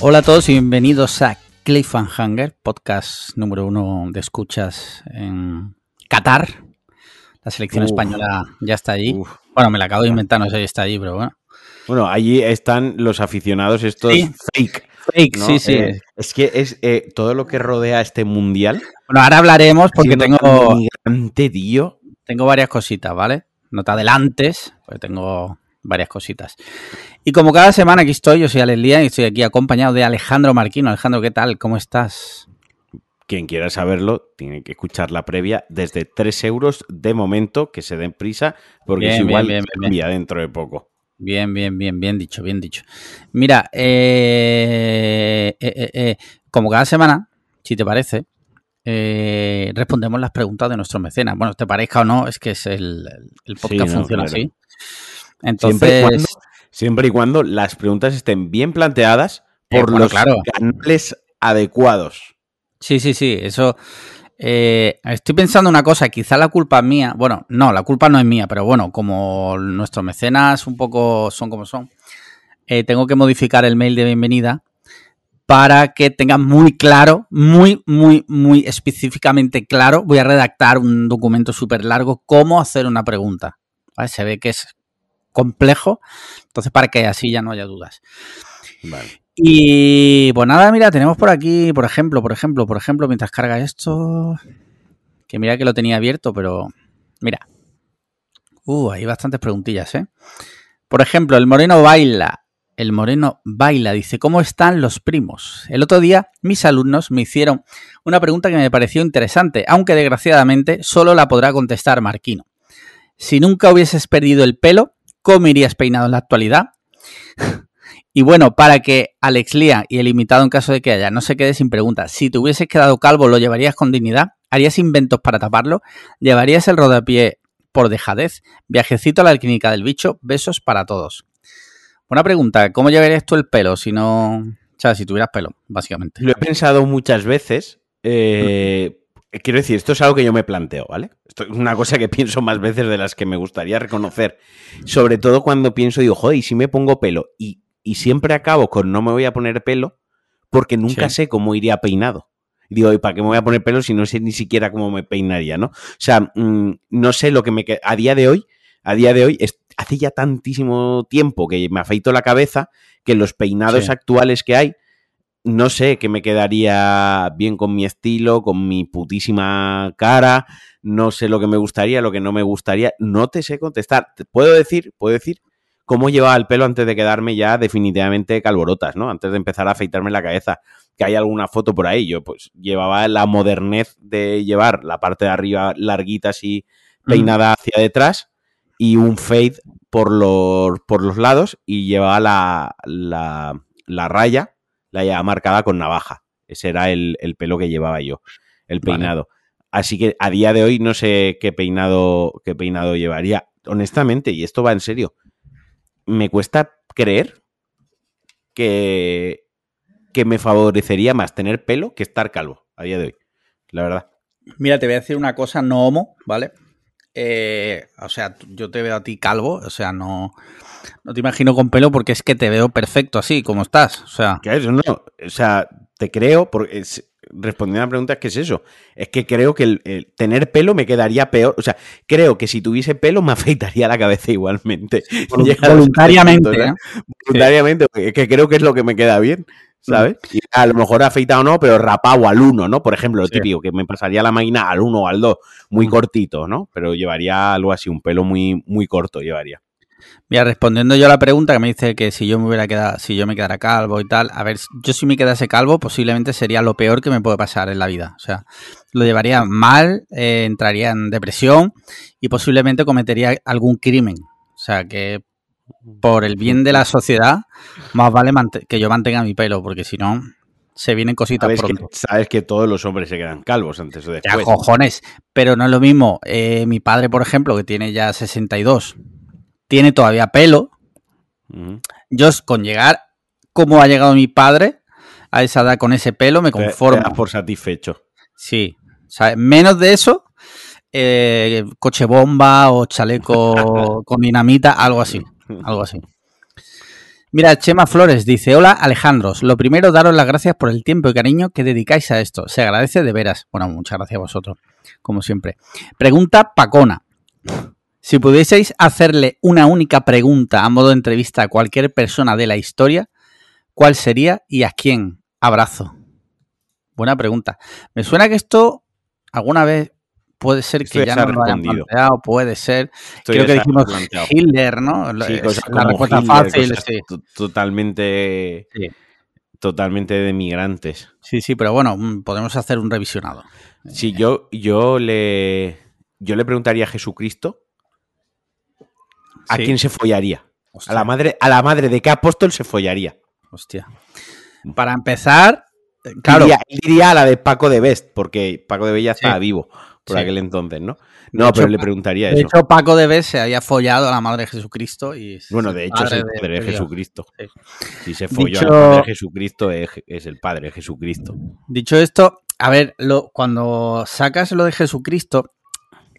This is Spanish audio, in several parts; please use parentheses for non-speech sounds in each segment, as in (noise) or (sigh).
Hola a todos y bienvenidos a Cliffhanger, podcast número uno de escuchas en Qatar. La selección Uf. española ya está allí. Uf. Bueno, me la acabo de inventar, no sé si está allí, pero bueno. Bueno, allí están los aficionados estos Sí. fake. Fake, ¿no? sí, sí. Eh, es que es eh, todo lo que rodea este mundial. bueno, ahora hablaremos porque tengo, migrante, tío. Tengo varias cositas, ¿vale? No te adelantes, porque tengo varias cositas. Y como cada semana aquí estoy, yo soy Alex Lía y estoy aquí acompañado de Alejandro Marquino. Alejandro, ¿qué tal? ¿Cómo estás? Quien quiera saberlo, tiene que escuchar la previa desde 3 euros de momento, que se den prisa, porque Bien, es igual bien, bien, dentro de poco. Bien, bien, bien, bien dicho, bien dicho. Mira, eh, eh, eh, eh, como cada semana, si te parece, eh, respondemos las preguntas de nuestros mecenas. Bueno, te parezca o no, es que es el, el podcast Sí, no, funciona claro. así. Siempre, y Entonces, cuando, siempre y cuando las preguntas estén bien planteadas Eh, por bueno, los claro. canales adecuados. sí, sí, sí, eso. eh, estoy pensando una cosa, quizá la culpa es mía. Bueno, no, la culpa no es mía, pero bueno, como nuestros mecenas un poco son como son, eh, tengo que modificar el mail de bienvenida para que tenga muy claro, muy, muy, muy específicamente claro. Voy a redactar un documento súper largo, cómo hacer una pregunta. ¿vale? Se ve que es complejo, entonces para que así ya no haya dudas. Vale. Y pues nada, mira, tenemos por aquí, por ejemplo, por ejemplo, por ejemplo, mientras carga esto, que mira que lo tenía abierto, pero mira. Uh, hay bastantes preguntillas, ¿eh? Por ejemplo, el Moreno baila. El Moreno baila, dice, ¿cómo están los primos? El otro día mis alumnos me hicieron una pregunta que me pareció interesante, aunque desgraciadamente solo la podrá contestar Marquino. Si nunca hubieses perdido el pelo, ¿cómo irías peinado en la actualidad? (laughs) Y bueno, para que Alex Lía y el invitado en caso de que haya no se quede sin preguntas, si te hubieses quedado calvo, ¿lo llevarías con dignidad? ¿Harías inventos para taparlo? ¿Llevarías el rodapié por dejadez? Viajecito a la clínica del bicho, besos para todos. Buena pregunta, ¿cómo llevarías tú el pelo si no... O sea, si tuvieras pelo, básicamente. Lo he pensado muchas veces. eh, quiero decir, esto es algo que yo me planteo, ¿vale? Esto es una cosa que (laughs) pienso más veces de las que me gustaría reconocer. Sobre todo cuando pienso, digo, joder, ¿y si me pongo pelo? Y, y siempre acabo con no me voy a poner pelo porque nunca Sí. sé cómo iría peinado. Y digo, ¿y para qué me voy a poner pelo si no sé ni siquiera cómo me peinaría, ¿no? O sea, mm, no sé lo que me queda. A día de hoy, a día de hoy, es- hace ya tantísimo tiempo que me afeito la cabeza que los peinados Sí. actuales que hay, no sé que me quedaría bien con mi estilo, con mi putísima cara, no sé lo que me gustaría, lo que no me gustaría, no te sé contestar. Te Puedo decir, puedo decir cómo llevaba el pelo antes de quedarme ya definitivamente calborotas, ¿no? Antes de empezar a afeitarme la cabeza, que hay alguna foto por ahí, yo pues llevaba la modernez de llevar la parte de arriba larguita así peinada hacia detrás y un fade por los, por los lados y llevaba la, la, la raya, la llevaba marcada con navaja. Ese era el, el pelo que llevaba yo, el Vale. peinado. Así que a día de hoy no sé qué peinado, qué peinado llevaría. Honestamente, y esto va en serio, me cuesta creer que, que me favorecería más tener pelo que estar calvo a día de hoy. La verdad. Mira, te voy a decir una cosa no homo, ¿vale? Eh, o sea, yo te veo a ti calvo, o sea, no, no te imagino con pelo porque es que te veo perfecto así, como estás. O sea, no. O sea, te creo, porque es- respondiendo a la pregunta, es que es eso. Es que creo que el, el tener pelo me quedaría peor. O sea, creo que si tuviese pelo me (laughs) afeitaría la cabeza igualmente. Voluntariamente. ¿eh? Voluntariamente, porque es que creo que es lo que me queda bien. ¿Sabes? Y a lo mejor afeitado no, pero rapado al uno, ¿no? Por ejemplo, lo Sí. típico, que me pasaría la máquina al uno o al dos, muy cortito, ¿no? Pero llevaría algo así, un pelo muy, muy corto llevaría. Mira, respondiendo yo a la pregunta que me dice que si yo me hubiera quedado, si yo me quedara calvo y tal, a ver, yo si me quedase calvo, posiblemente sería lo peor que me puede pasar en la vida. O sea, lo llevaría mal, eh, entraría en depresión y posiblemente cometería algún crimen. O sea, que por el bien de la sociedad, más vale que yo mantenga mi pelo, porque si no, se vienen cositas Sabes que, pronto. sabes que todos los hombres se quedan calvos antes o Ya, después. cojones. Pero no es lo mismo. eh, mi padre, por ejemplo, que tiene ya 62, tiene todavía pelo. Yo con llegar como ha llegado mi padre a esa edad con ese pelo me Te- te conformo. das por satisfecho. Sí. O sea, menos de eso eh, coche bomba o chaleco (laughs) con dinamita, algo así, algo así. Mira, Chema Flores dice, hola Alejandros, lo primero daros las gracias por el tiempo y cariño que dedicáis a esto, se agradece de veras. Bueno, muchas gracias a vosotros, como siempre. Pregunta Pacona. Si pudieseis hacerle una única pregunta a modo de entrevista a cualquier persona de la historia, ¿cuál sería y a quién? Abrazo. Buena pregunta. Me suena que esto alguna vez puede ser que ya no lo hayan planteado, puede ser. Creo que dijimos planteado. Hitler, ¿no? La- Sí, respuesta Hitler, fácil, sí. totalmente, Sí. totalmente de migrantes. Sí, sí, pero bueno, mm, podemos hacer un revisionado. Si yo, yo le, yo le preguntaría a Jesucristo a Sí. quién se follaría. Hostia, A la madre, a la madre de qué apóstol se follaría. hostia. Para empezar, eh, claro, Diría, diría a la de Paco de Best, porque Paco de estaba Sí. vivo por Sí. aquel entonces, ¿no? De No, hecho, pero le preguntaría de eso. hecho Paco de Bes se había follado a la madre de Jesucristo y bueno, de hecho es el padre de, Dios. Jesucristo. Sí. Si se folló Dicho- a la madre de Jesucristo, es, es el padre de Jesucristo. Dicho esto, a ver, lo, cuando sacas lo de Jesucristo,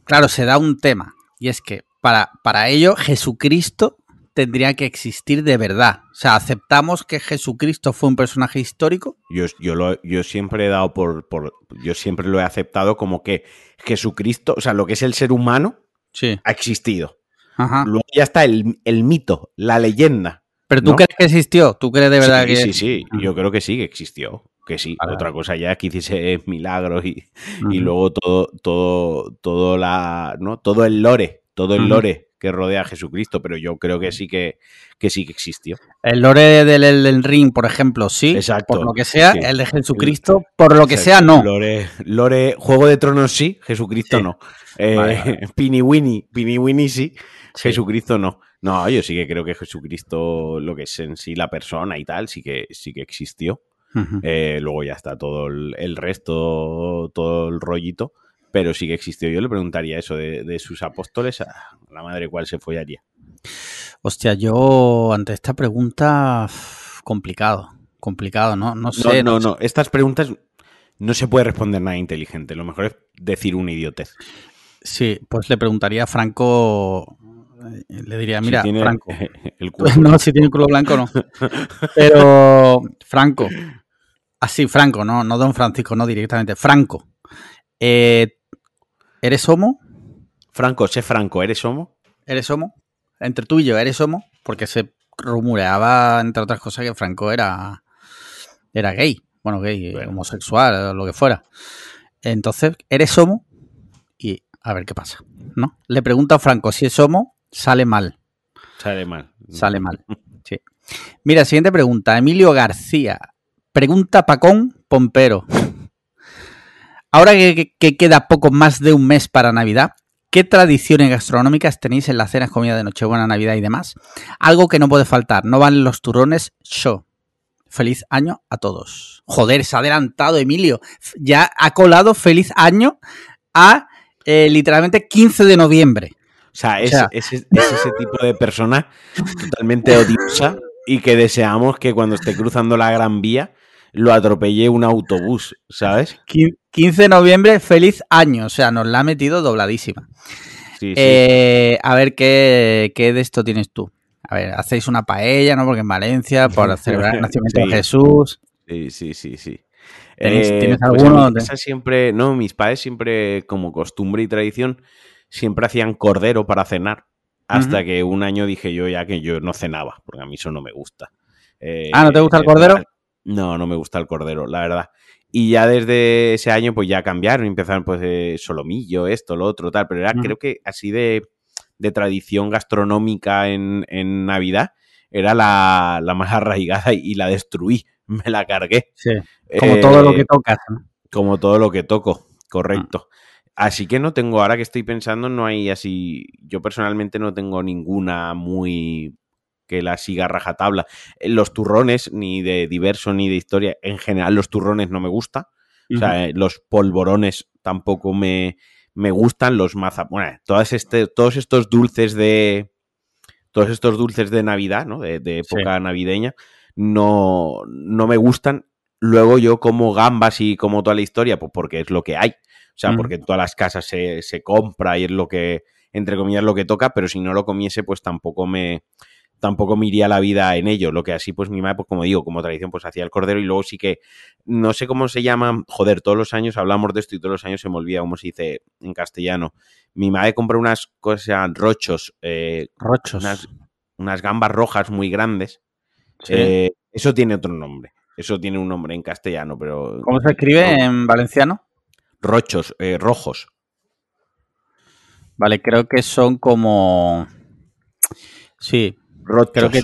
claro, se da un tema. Y es que para, para ello Jesucristo tendría que existir de verdad. O sea, aceptamos que Jesucristo fue un personaje histórico. Yo, yo, lo- yo siempre he dado por, por. Yo siempre lo he aceptado como que Jesucristo, o sea, lo que es el ser humano, Sí. ha existido. Ajá. Luego ya está el, el mito, la leyenda. Pero tú ¿no? crees que existió, tú crees de verdad sí, que. sí, sí. Ajá. Yo creo que sí, que existió. Que sí. Otra cosa ya que hiciese milagros y, y luego todo, todo, todo la, ¿no? Todo el lore, todo el lore que rodea a Jesucristo, pero yo creo que sí que, que sí que existió. El lore del Elden Ring, por ejemplo, sí. Exacto, Por lo que sea, sí. el de Jesucristo, por lo que sea, no. Lore, lore, Juego de Tronos sí, Jesucristo Sí. no. Eh, Vale, (laughs) vale. Pini Winnie, Pini Winnie sí, Sí. Jesucristo no. No, yo sí que creo que Jesucristo, lo que es en sí la persona y tal, sí que, sí que existió. Eh, luego ya está todo el, el resto, todo el rollito, pero sí que existió. Yo le preguntaría eso de, de sus apóstoles a la madre cuál se follaría. Hostia, yo ante esta pregunta, complicado. Complicado, ¿no? No No, sé. no, no, estas preguntas no se puede responder nada inteligente. Lo mejor es decir una idiotez. Sí, pues le preguntaría a Franco. eh, Le diría, mira, si tiene Franco. (laughs) el culo (laughs) No, si tiene culo blanco, no. (laughs) Pero, Franco. Así, Franco, no, no Don Francisco, no directamente. Franco. eh, ¿Eres homo? Franco, sé Franco, ¿eres homo? ¿Eres homo? Entre tú y yo, ¿eres homo? Porque se rumoreaba, entre otras cosas, que Franco era, era gay. Bueno, gay, Bueno. homosexual, lo que fuera. Entonces, ¿eres homo? Y a ver qué pasa, ¿no? Le pregunto a Franco si es homo, sale mal. Sale mal. Sale (laughs) mal. Sí. Mira, siguiente pregunta. Emilio García. Pregunta Pacón Pompero. Ahora que, que- que queda poco más de un mes para Navidad, ¿qué tradiciones gastronómicas tenéis en las cenas, comida de Nochebuena, Navidad y demás? Algo que no puede faltar. No van los turrones show. Feliz año a todos. Joder, se ha adelantado Emilio. Ya ha colado feliz año a eh, literalmente 15 de noviembre. O sea, es, O sea- es- es ese tipo de persona totalmente odiosa y que deseamos que cuando esté cruzando la Gran Vía lo atropelle un autobús, ¿sabes? Quin- 15 de noviembre, feliz año. O sea, nos la ha metido dobladísima. Sí, sí. Eh, a ver, ¿qué, ¿qué de esto tienes tú? A ver, hacéis una paella, ¿no? Porque en Valencia, por (laughs) celebrar el nacimiento Sí. de Jesús. Sí, sí, sí, sí. ¿Tenéis- tienes pues alguno? siempre, no, mis padres siempre, como costumbre y tradición, siempre hacían cordero para cenar. Hasta que un año dije yo ya que yo no cenaba, porque a mí eso no me gusta. Eh, Ah, ¿no te gusta el eh, cordero? No, no me gusta el cordero, la verdad. Y ya desde ese año, pues ya cambiaron, empezaron pues eh, solomillo, esto, lo otro, tal. Pero era, creo que así de, de tradición gastronómica en, en Navidad, era la, la más (laughs) arraigada y, la destruí. (laughs) Me la cargué. Sí. Como todo lo Eh, que tocas. ¿no? como todo lo que toco, correcto. Así que no tengo, ahora que estoy pensando, no hay así. Yo personalmente no tengo ninguna muy que la siga rajatabla. Eh, Los turrones, ni de diverso ni de historia, en general los turrones no me gusta. O sea, eh, los polvorones tampoco me, me gustan. Los mazap... Bueno, todas este, todos estos dulces de. Todos estos dulces de Navidad, ¿no? De, de época navideña, no, no me gustan. Luego yo como gambas y como toda la historia, pues porque es lo que hay. O sea, porque en todas las casas se, se compra y es lo que, entre comillas, lo que toca, pero si no lo comiese, pues tampoco me tampoco me iría la vida en ello. Lo que así, pues mi madre, pues como digo, como tradición, pues hacía el cordero y luego sí que, no sé cómo se llama, joder, todos los años hablamos de esto y todos los años se me olvida cómo se dice en castellano. Mi madre compró unas cosas, rochos, eh, Rochos. unas, unas gambas rojas muy grandes. Sí. Eh, eso tiene otro nombre. Eso tiene un nombre en castellano, pero. ¿Cómo se escribe en valenciano? Rochos, eh, rojos. Vale, creo que son como. Sí, Rochos. Creo que-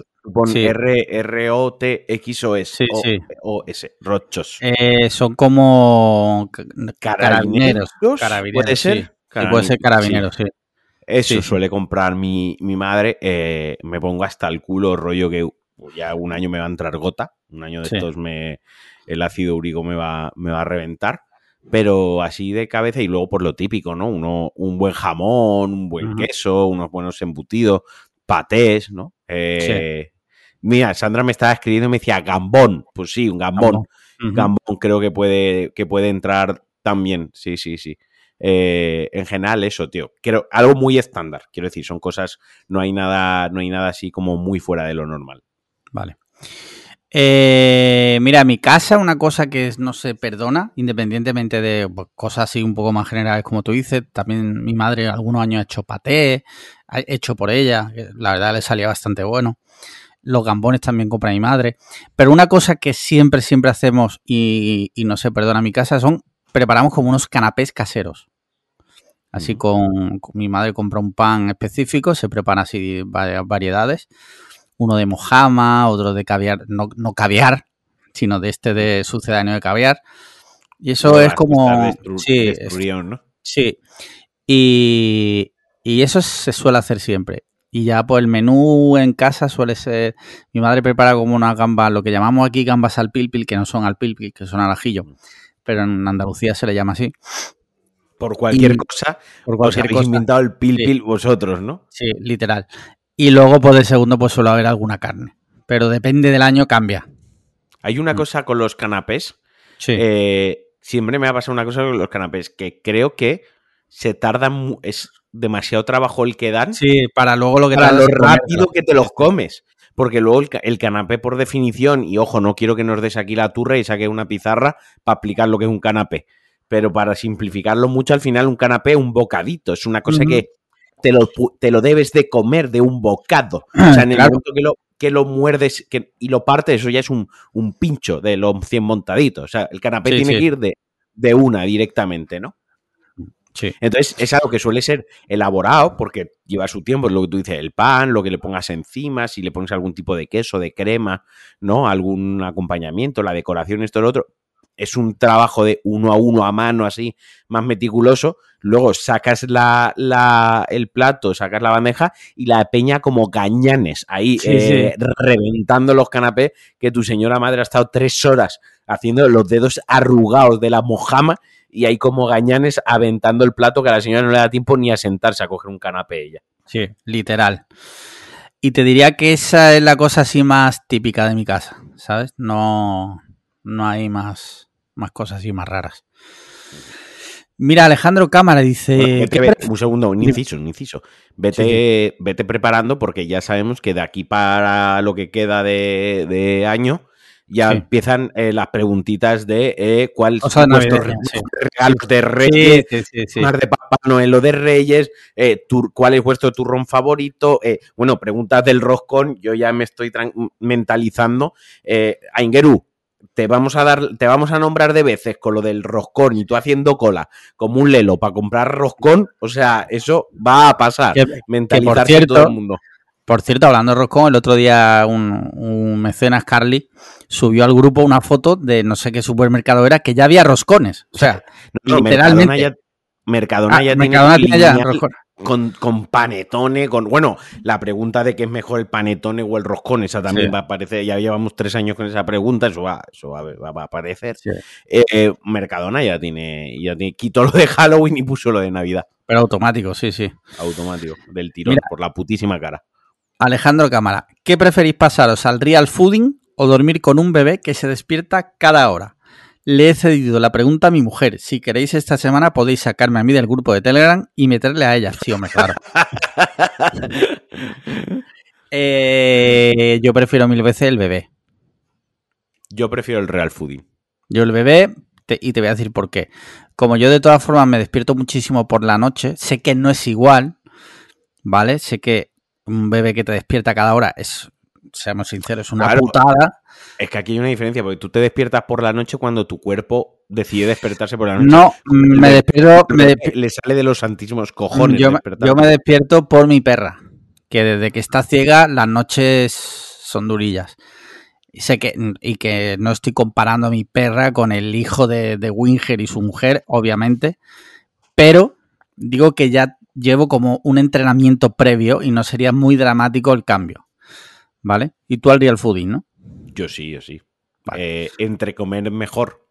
sí. R, R, O, T, X, O, S. Sí, o, sí. O, S. Rochos. eh, son como ca- carabineros. Carabineros, ¿Puede ser? Sí, puede ser carabineros, sí. Eso suele comprar mi, mi madre. eh, me pongo hasta el culo, rollo que pues, ya un año me va a entrar gota. Un año de estos me, el ácido úrico me va, me va a reventar. Pero así de cabeza y luego por lo típico, ¿no? Uno, un buen jamón, un buen queso, unos buenos embutidos, patés, ¿no? Eh, Mira, Sandra me estaba escribiendo y me decía gambón. Pues sí, un gambón. Ujú. Gambón creo que puede, que puede entrar también. Sí, sí, sí. Eh, en general, eso, tío. Creo, algo muy estándar. Quiero decir, son cosas. No hay nada, no hay nada así como muy fuera de lo normal. Vale. Eh, mira, mi casa una cosa que no se perdona, independientemente de pues, cosas así un poco más generales como tú dices, también mi madre algunos años ha hecho paté, ha hecho por ella, la verdad le salía bastante bueno. Los gambones también compra mi madre. Pero una cosa que siempre, siempre hacemos y, y no se perdona en mi casa son, preparamos como unos canapés caseros. Así con, con mi madre compra un pan específico, se prepara así varias variedades uno de mojama, otro de caviar, no, no caviar, sino de este de sucedáneo de caviar. Y eso es como... Sí, es- ¿no? sí. Y, y eso se suele hacer siempre. Y ya pues el menú en casa suele ser... Mi madre prepara como una gamba, lo que llamamos aquí gambas al pilpil, que no son al pilpil, que son al ajillo. Pero en Andalucía se le llama así. Por cualquier Y- cosa, Por os cualquier habéis cosa. inventado el pil pil vosotros, ¿no? Sí, literal. Y luego, pues de segundo, pues suele haber alguna carne. Pero depende del año, cambia. Hay una Mm. cosa con los canapés. Sí. eh, siempre me ha pasado una cosa con los canapés, que creo que se tarda, mu- es demasiado trabajo el que dan Sí, para luego lo que para lo rápido que te los comes. Porque luego el, ca- el canapé, por definición, y ojo, no quiero que nos des aquí la turra y saque una pizarra para explicar lo que es un canapé. Pero para simplificarlo mucho, al final un canapé es un bocadito. Es una cosa que te lo, te lo debes de comer de un bocado. O sea, en el Claro. momento que lo, que lo muerdes que- y lo partes, eso ya es un, un pincho de los 100 montaditos. O sea, el canapé Sí, tiene sí. que ir de, de una directamente, ¿no? Sí. Entonces es algo que suele ser elaborado porque lleva su tiempo, es lo que tú dices, el pan, lo que le pongas encima, si le pones algún tipo de queso, de crema, ¿no? Algún acompañamiento, la decoración, esto, lo otro. Es un trabajo de uno a uno a mano, así, más meticuloso. Luego sacas la, la- el plato, sacas la bandeja y la peña como gañanes ahí, Sí, eh, reventando los canapés que tu señora madre ha estado tres horas haciendo los dedos arrugados de la mojama y ahí como gañanes aventando el plato que a la señora no le da tiempo ni a sentarse a coger un canapé ella. Sí, literal. Y te diría que esa es la cosa así más típica de mi casa, ¿sabes? No, no hay más, más cosas así más raras. Mira, Alejandro Cámara dice... Bueno, vete- ¿qué vete- pref- un segundo, un inciso, un inciso. Vete, vete preparando porque ya sabemos que de aquí para lo que queda de, de año ya Sí. empiezan eh, las preguntitas de eh, cuáles Cosas son vuestros navideñas, sí. regalos de Reyes, más de Papá Noel o de Reyes, eh, tur- cuál es vuestro turrón favorito, eh, bueno, preguntas del roscón, yo ya me estoy mentalizando. Eh, Aingeru, te vamos a dar, te vamos a nombrar de veces con lo del roscón y tú haciendo cola como un lelo para comprar roscón, o sea, eso va a pasar. Que- Mentalizarse cierto, todo el mundo. Por cierto, hablando de roscón, el otro día un, un mecenas Carly subió al grupo una foto de no sé qué supermercado era que ya había roscones. O sea, No, literalmente. Mercadona ya, Mercadona ah, ya Mercadona tiene tiene ya lineal roscones. Con, con panetone, con. Bueno, la pregunta de qué es mejor el panetone o el roscón, esa también Sí. va a aparecer. Ya llevamos tres años con esa pregunta, eso va, eso va, va- va a aparecer. Sí. Eh, Mercadona ya tiene, ya tiene. Quitó lo de Halloween y puso lo de Navidad. Pero automático, sí, sí. Automático, del tirón, Mira. por la putísima cara. Alejandro Cámara, ¿qué preferís pasaros al real fooding o dormir con un bebé que se despierta cada hora? Le he cedido la pregunta a mi mujer. Si queréis esta semana podéis sacarme a mí del grupo de Telegram y meterle a ella. Sí, hombre, claro. (laughs) Eh, yo prefiero mil veces el bebé. Yo prefiero el Real Fooding. Yo el bebé, te- y te voy a decir por qué. Como yo de todas formas me despierto muchísimo por la noche, sé que no es igual, ¿vale? Sé que un bebé que te despierta cada hora es, seamos sinceros, una Claro. putada. Es que aquí hay una diferencia, porque tú te despiertas por la noche cuando tu cuerpo decide despertarse por la noche. No, me Le- despierto, me Le, sale de los santísimos cojones yo, me- despertar. yo me despierto por mi perra, que desde que está ciega las noches son durillas. Y sé que, y que no estoy comparando a mi perra con el hijo de, de Winger y su mujer, obviamente, pero digo que ya llevo como un entrenamiento previo y no sería muy dramático el cambio. ¿Vale? Y tú al real fooding, ¿no? Yo sí, yo sí. Vale. Eh, entre comer mejor.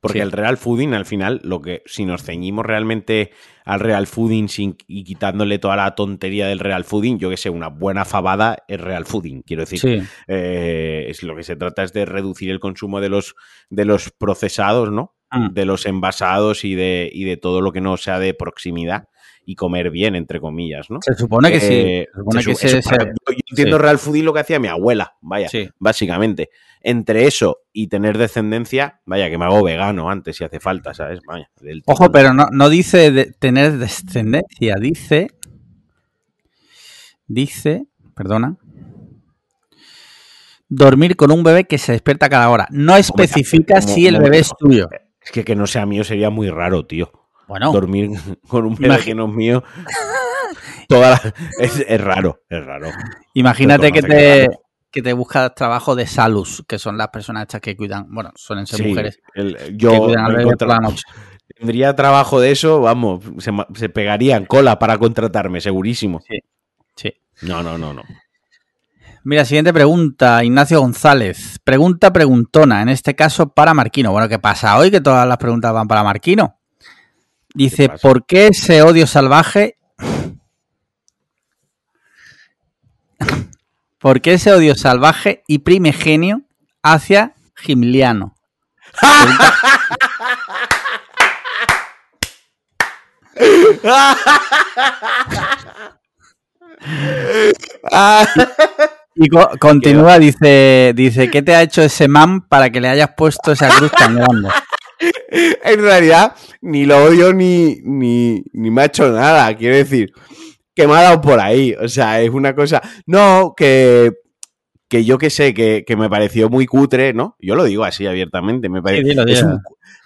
Porque Sí. el real fooding, al final, lo que si nos ceñimos realmente al real fooding sin, y quitándole toda la tontería del real fooding, yo que sé, una buena fabada es real fooding. Quiero decir, Sí, eh, es lo que se trata es de reducir el consumo de los, de los procesados, ¿no? Mm. De los envasados y de, y de todo lo que no sea de proximidad y comer bien, entre comillas, ¿no? se supone que sí. Eh, Se supone se que se- yo, yo entiendo sí. real fooding lo que hacía mi abuela, vaya, sí. básicamente. Entre eso y tener descendencia, vaya, que me hago vegano antes si hace falta, ¿sabes? Vaya, del Ojo, pero no, no dice de tener descendencia, dice. Dice, perdona. Dormir con un bebé que se despierta cada hora. No especifica como- si el como- bebé es tuyo. Es que que no sea mío sería muy raro, tío. Bueno, Dormir (laughs) con un bebé Imagi- que no es mío. Toda la- es, es raro, es raro. imagínate que que te, que te buscas trabajo de salus, que son las personas estas que cuidan, bueno, suelen ser Sí, mujeres, el- que yo cuidan al bebé por la noche. tendría trabajo de eso, vamos, se, se pegarían cola para contratarme, segurísimo. Sí. No, no, no, no. Mira, siguiente pregunta, Ignacio González. Pregunta preguntona, en este caso para Marquino. Bueno, ¿qué pasa hoy? Que todas las preguntas van para Marquino. Dice? ¿por qué ese odio salvaje? (laughs) ¿Por qué ese odio salvaje y primigenio hacia Gimliano? (laughs) Y co- continúa, dice, dice, ¿qué te ha hecho ese man para que le hayas puesto esa cruz tan grande? (laughs) en realidad, ni lo odio ni, ni, ni me ha hecho nada. Quiero decir, que me ha dado por ahí. O sea, es una cosa. No, que. Que yo que sé, que, que me pareció muy cutre, ¿no? Yo lo digo así abiertamente. Me parece, es, un,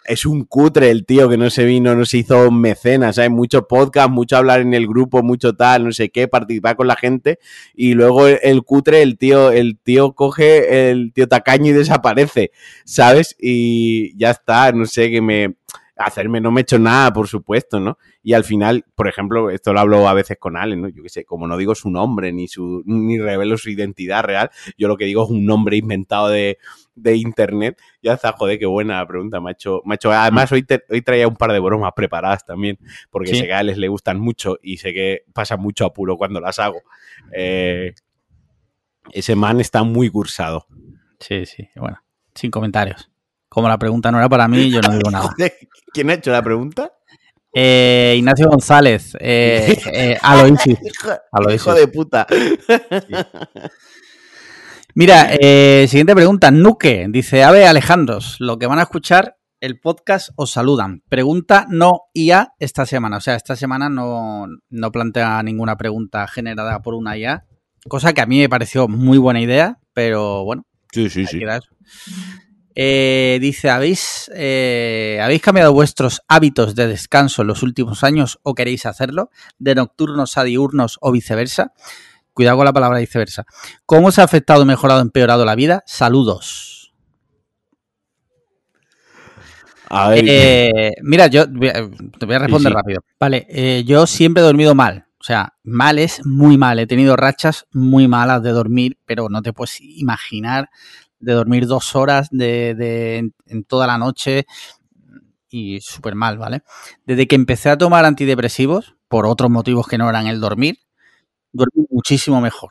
es un cutre el tío que no se vino, no se hizo mecenas, ¿sabes? Mucho podcast, mucho hablar en el grupo, mucho tal, no sé qué, participar con la gente. Y luego el, el cutre, el tío, el tío coge el tío tacaño y desaparece. ¿sabes? Y ya está, no sé, que me... Hacerme no me he hecho nada, por supuesto, ¿no? Y al final, por ejemplo, esto lo hablo a veces con Ale, ¿no? Yo qué sé, como no digo su nombre ni su ni revelo su identidad real, yo lo que digo es un nombre inventado de, de internet. Ya está, joder, qué buena pregunta, me ha hecho. Me ha hecho además, hoy, te- hoy traía un par de bromas preparadas también, porque Sí. sé que a Alex le gustan mucho y sé que pasa mucho apuro cuando las hago. Eh, ese man está muy cursado. Sí, sí, bueno, sin comentarios. Como la pregunta no era para mí, yo no digo nada. (laughs) ¿Quién ha hecho la pregunta? Eh, Ignacio González, eh, (laughs) eh, Aloysius. Hijo, de puta. Mira, eh, siguiente pregunta. Nuque dice: Ave Alejandros, lo que van a escuchar el podcast os saludan. Pregunta no IA esta semana. O sea, esta semana no, no plantea ninguna pregunta generada por una IA, cosa que a mí me pareció muy buena idea, pero bueno, Sí, sí, sí. Eh, dice, ¿habéis, eh, ¿habéis cambiado vuestros hábitos de descanso en los últimos años o queréis hacerlo? ¿De nocturnos a diurnos o viceversa? Cuidado con la palabra viceversa. ¿Cómo os ha afectado, mejorado, empeorado la vida? Saludos. A ver, Eh, mira, yo te voy a responder Sí, sí. rápido. Vale, eh, yo siempre he dormido mal. O sea, mal es muy mal. He tenido rachas muy malas de dormir, pero no te puedes imaginar de dormir dos horas de, de- en, en toda la noche y súper mal, ¿vale? Desde que empecé a tomar antidepresivos, por otros motivos que no eran el dormir, duermo muchísimo mejor.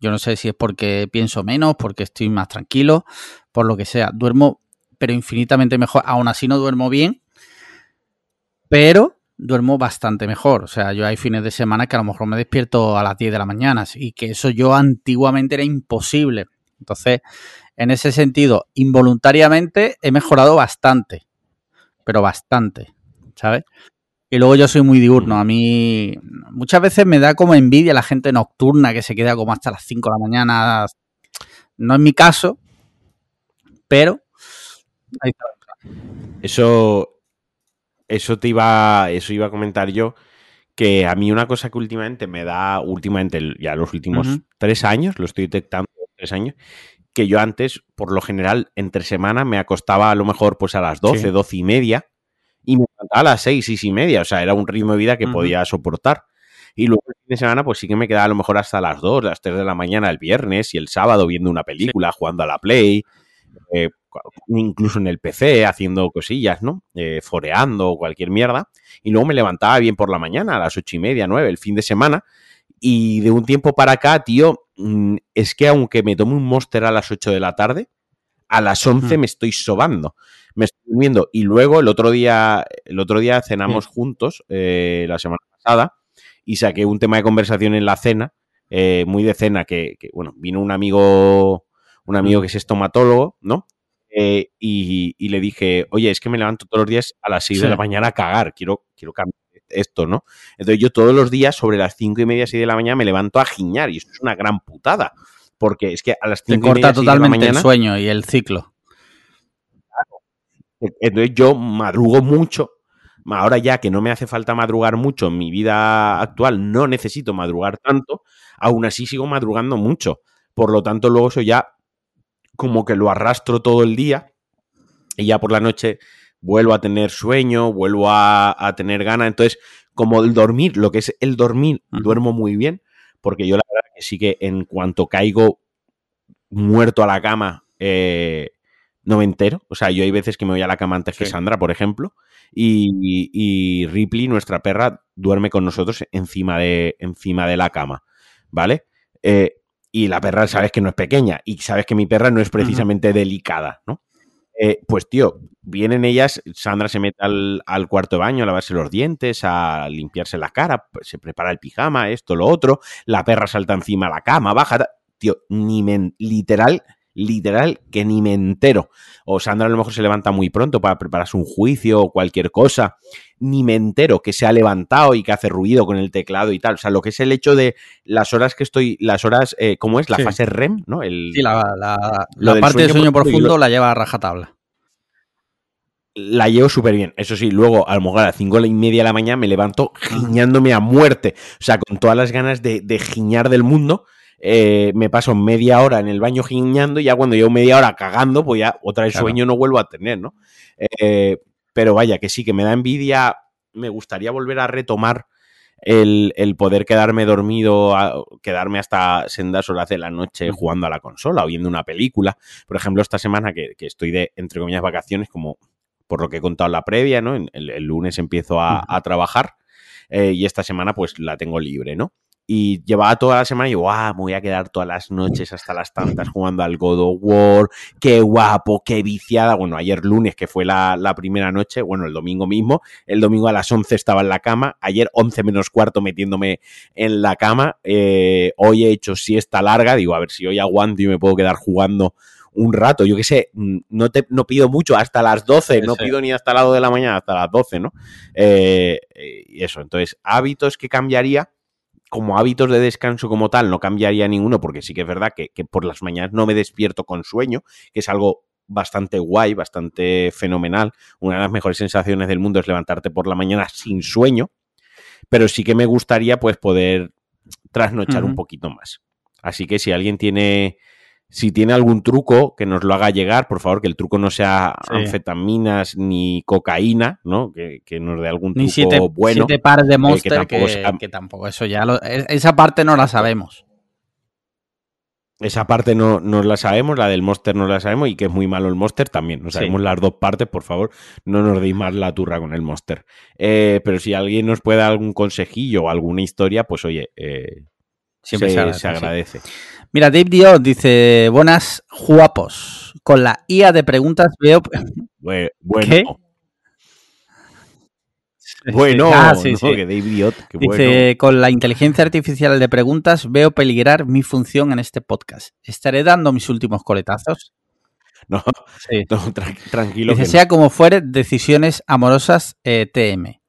Yo no sé si es porque pienso menos, porque estoy más tranquilo, por lo que sea. Duermo pero infinitamente mejor. Aún así no duermo bien, pero duermo bastante mejor. O sea, yo hay fines de semana que a lo mejor me despierto a las 10 de la mañana y que eso yo antiguamente era imposible. Entonces, en ese sentido, involuntariamente he mejorado bastante, pero bastante, ¿sabes? Y luego yo soy muy diurno. A mí muchas veces me da como envidia la gente nocturna que se queda como hasta las 5 de la mañana. No es mi caso, pero ahí está. Eso, eso te iba, eso iba a comentar yo, que a mí una cosa que últimamente me da, últimamente, ya los últimos tres años, lo estoy detectando tres años, que yo antes, por lo general, entre semana me acostaba a lo mejor pues a las 12, doce y media, y me levantaba a las seis, seis y media, o sea, era un ritmo de vida que podía soportar. Y luego el fin de semana, pues sí que me quedaba a lo mejor hasta las 2, las 3 de la mañana el viernes y el sábado viendo una película, jugando a la Play, eh, incluso en el PC, haciendo cosillas, ¿no? Eh, foreando o cualquier mierda. Y luego me levantaba bien por la mañana, a las ocho y media, nueve, el fin de semana. Y de un tiempo para acá, tío, mm, es que aunque me tome un monster a las 8 de la tarde, a las 11 me estoy sobando. Me estoy durmiendo. Y luego el otro día, el otro día cenamos juntos, eh, la semana pasada, y saqué un tema de conversación en la cena, eh, muy de cena, que, que, bueno, vino un amigo, un amigo que es estomatólogo, ¿no? Eh, y, le dije, oye, es que me levanto todos los días a las 6 de la mañana a cagar, quiero, quiero cambiar esto, ¿no? Entonces yo todos los días sobre las 5 y media, 6 de la mañana me levanto a giñar y eso es una gran putada, porque es que a las 5 Te corta totalmente el sueño y el ciclo. Entonces yo madrugo mucho, ahora ya que no me hace falta madrugar mucho en mi vida actual, no necesito madrugar tanto, aún así sigo madrugando mucho. Por lo tanto, luego eso ya como que lo arrastro todo el día y ya por la noche vuelvo a tener sueño, vuelvo a, tener ganas. Entonces, como el dormir, lo que es el dormir, duermo muy bien, porque yo la verdad que sí que en cuanto caigo muerto a la cama, eh, no me entero. O sea, yo hay veces que me voy a la cama antes que Sandra, por ejemplo, y, Ripley, nuestra perra, duerme con nosotros encima de, encima de la cama, ¿vale? Eh, y la perra sabes que no es pequeña y sabes que mi perra no es precisamente delicada, ¿no? Eh, pues tío, vienen ellas, Sandra se mete al, cuarto de baño a lavarse los dientes, a limpiarse la cara, se prepara el pijama, esto, lo otro, la perra salta encima de la cama, baja, tío, ni me, literal, literal que ni me entero. O Sandra a lo mejor se levanta muy pronto para prepararse un juicio o cualquier cosa. Ni me entero que se ha levantado y que hace ruido con el teclado y tal. O sea, lo que es el hecho de las horas que estoy, las horas, eh, ¿cómo es? La fase REM, ¿no? El, sí, la, parte del sueño profundo la lleva a rajatabla la llevo súper bien. Eso sí, luego a lo mejor a las cinco y media de la mañana me levanto giñándome a muerte. O sea, con todas las ganas de, de giñar del mundo. Eh, me paso media hora en el baño giñando y ya cuando llevo media hora cagando, pues ya otra vez sueño no vuelvo a tener, ¿no? Eh, pero vaya, que sí, que me da envidia, me gustaría volver a retomar el, poder quedarme dormido, quedarme hasta sendas horas de la noche jugando a la consola o viendo una película. Por ejemplo, esta semana que, estoy de, entre comillas, vacaciones, como por lo que he contado en la previa, ¿no? El, lunes empiezo a, trabajar eh, y esta semana pues la tengo libre, ¿no? Y llevaba toda la semana y yo, ah, me voy a quedar todas las noches hasta las tantas jugando al God of War, qué guapo, qué viciada. Bueno, ayer lunes, que fue la, primera noche, bueno, el domingo mismo, el domingo a las 11 estaba en la cama, ayer 11 menos cuarto metiéndome en la cama, eh, hoy he hecho siesta larga, digo, a ver si hoy aguanto y me puedo quedar jugando un rato, yo qué sé, mm, no, te, no pido mucho, hasta las 12, no pido ni hasta el lado de la mañana, hasta las 12, ¿no? Eh, y eso, entonces, hábitos que cambiaría como hábitos de descanso como tal no cambiaría ninguno, porque sí que es verdad que, por las mañanas no me despierto con sueño, que es algo bastante guay, bastante fenomenal. Una de las mejores sensaciones del mundo es levantarte por la mañana sin sueño, pero sí que me gustaría pues poder trasnochar un poquito más. Así que si alguien tiene si tiene algún truco, que nos lo haga llegar, por favor, que el truco no sea anfetaminas ni cocaína, ¿no? Que, nos dé algún truco siete, bueno. Siete pares de Monster, que tampoco, eso ya, e, esa parte no la sabemos. Esa parte no, no, la sabemos, la del Monster no la sabemos y que es muy malo el Monster también. No sabemos las dos partes, por favor, no nos deis más la turra con el Monster. Eh, pero si alguien nos puede dar algún consejillo o alguna historia, pues oye, eh, Siempre se, se agradece, se sí. Mira, Dave Dios dice, buenas guapos. Con la IA de preguntas veo... Bue- Bueno, ¿Qué? bueno, Ah, sí, no, sí. que Dave que Dice, bueno. con la inteligencia artificial de preguntas veo peligrar mi función en este podcast. ¿Estaré dando mis últimos coletazos? (laughs) No, Sí. no, tra- tranquilo. Dice, que no. sea como fuere, decisiones amorosas eh, TM.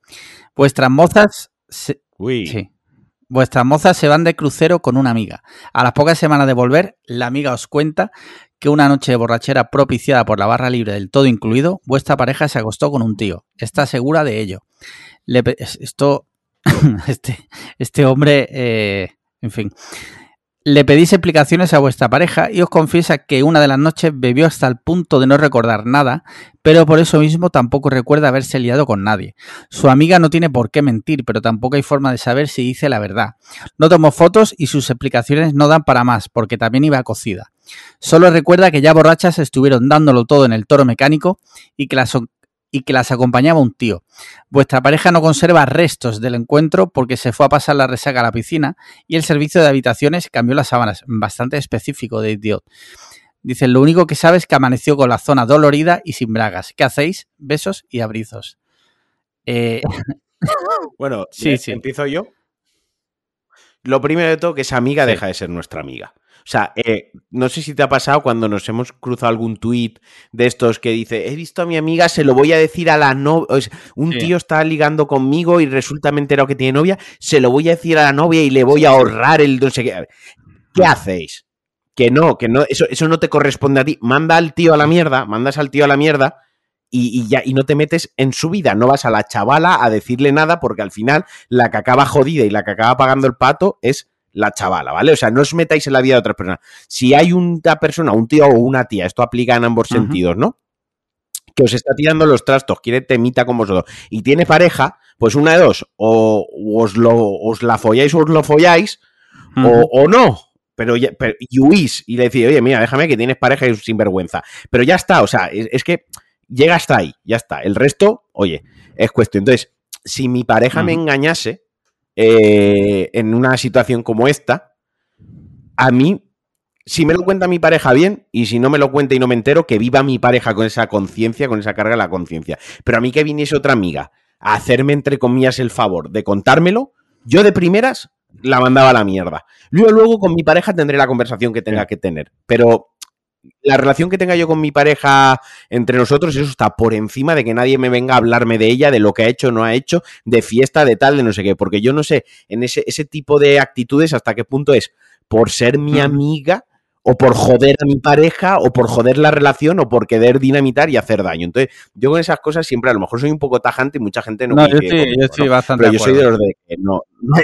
Vuestras mozas... se- Uy, Sí. Vuestras mozas se van de crucero con una amiga. A las pocas semanas de volver, la amiga os cuenta que una noche de borrachera propiciada por la barra libre del todo incluido, vuestra pareja se acostó con un tío. Está segura de ello. Le esto, (laughs) este, este hombre, eh, en fin. Le pedís explicaciones a vuestra pareja y os confiesa que una de las noches bebió hasta el punto de no recordar nada, pero por eso mismo tampoco recuerda haberse liado con nadie. Su amiga no tiene por qué mentir, pero tampoco hay forma de saber si dice la verdad. No tomó fotos y sus explicaciones no dan para más, porque también iba cocida. Solo recuerda que ya borrachas estuvieron dándolo todo en el toro mecánico y que las, y que las acompañaba un tío. Vuestra pareja no conserva restos del encuentro porque se fue a pasar la resaca a la piscina y el servicio de habitaciones cambió las sábanas. Bastante específico de idiot. Dicen, lo único que sabe es que amaneció con la zona dolorida y sin bragas. ¿Qué hacéis? Besos y abrizos. Eh, (laughs) bueno, Sí, eh, sí. empiezo yo. Lo primero de todo, que esa amiga Sí. deja de ser nuestra amiga. O sea, eh, no sé si te ha pasado cuando nos hemos cruzado algún tuit de estos que dice, he visto a mi amiga, se lo voy a decir a la novia. un Sí. tío está ligando conmigo y resulta me que tiene novia, se lo voy a decir a la novia y le voy a ahorrar el no sé qué. ¿Qué hacéis? Que no, que no, eso, eso no te corresponde a ti. Manda al tío a la mierda, mandas al tío a la mierda y, y ya, y no te metes en su vida. No vas a la chavala a decirle nada porque al final la que acaba jodida y la que acaba pagando el pato es la chavala, ¿vale? O sea, no os metáis en la vida de otras personas. Si hay una persona, un tío o una tía, esto aplica en ambos sentidos, ¿no? Que os está tirando los trastos, quiere temita con vosotros y tiene pareja, pues una de dos, o os, lo, os la folláis o os lo folláis, o, o no. Pero, ya, pero y huís y le decís, oye, mira, déjame que tienes pareja y es sinvergüenza. Pero ya está, o sea, es, es que llega hasta ahí, ya está. El resto, oye, es cuestión. Entonces, si mi pareja me engañase eh, en una situación como esta, a mí, si me lo cuenta mi pareja bien, y si no me lo cuenta y no me entero, que viva mi pareja con esa conciencia, con esa carga de la conciencia. Pero a mí que viniese otra amiga a hacerme, entre comillas, el favor de contármelo, yo de primeras la mandaba a la mierda. Luego, luego con mi pareja tendré la conversación que tenga que tener. Pero la relación que tenga yo con mi pareja entre nosotros, eso está por encima de que nadie me venga a hablarme de ella, de lo que ha hecho o no ha hecho, de fiesta, de tal, de no sé qué. Porque yo no sé en ese, ese tipo de actitudes hasta qué punto es por ser mi Ujú. amiga o por joder a mi pareja o por joder la relación o por querer dinamitar y hacer daño. Entonces, yo con esas cosas siempre a lo mejor soy un poco tajante y mucha gente no No, yo estoy, conmigo, yo estoy ¿no? bastante Pero yo soy de los de que no, no,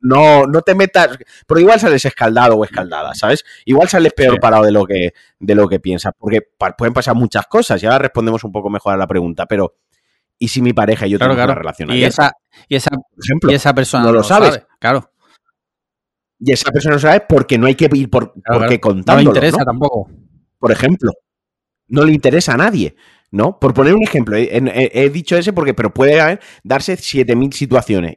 no, no te metas, pero igual sales escaldado o escaldada, ¿sabes? Igual sales peor Sí. parado de lo que, de lo que piensas, porque pa- pueden pasar muchas cosas y ahora respondemos un poco mejor a la pregunta, pero ¿y si mi pareja y yo Claro, una relación Y abierta, esa, y, esa, por ejemplo? y esa persona no lo sabes. sabe, claro. Y esa persona no sabe porque no hay que ir por, claro, porque claro. No contándolo, interesa ¿no? tampoco. por ejemplo. No le interesa a nadie, ¿no? Por poner un ejemplo, he, he- he dicho ese porque, pero puede haber, darse 7.000 situaciones.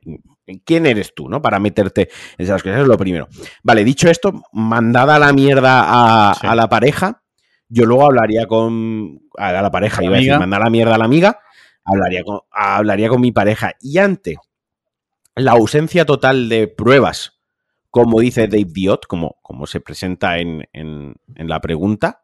¿Quién eres tú, no? Para meterte en esas cosas, es lo primero. Vale, dicho esto, mandada a la mierda a, Sí. a la pareja, yo luego hablaría con. A la pareja, iba a decir, mandar la mierda a la amiga, hablaría con, hablaría con mi pareja. Y ante la ausencia total de pruebas, como dice Dave Diot, como, como se presenta en, en- en la pregunta,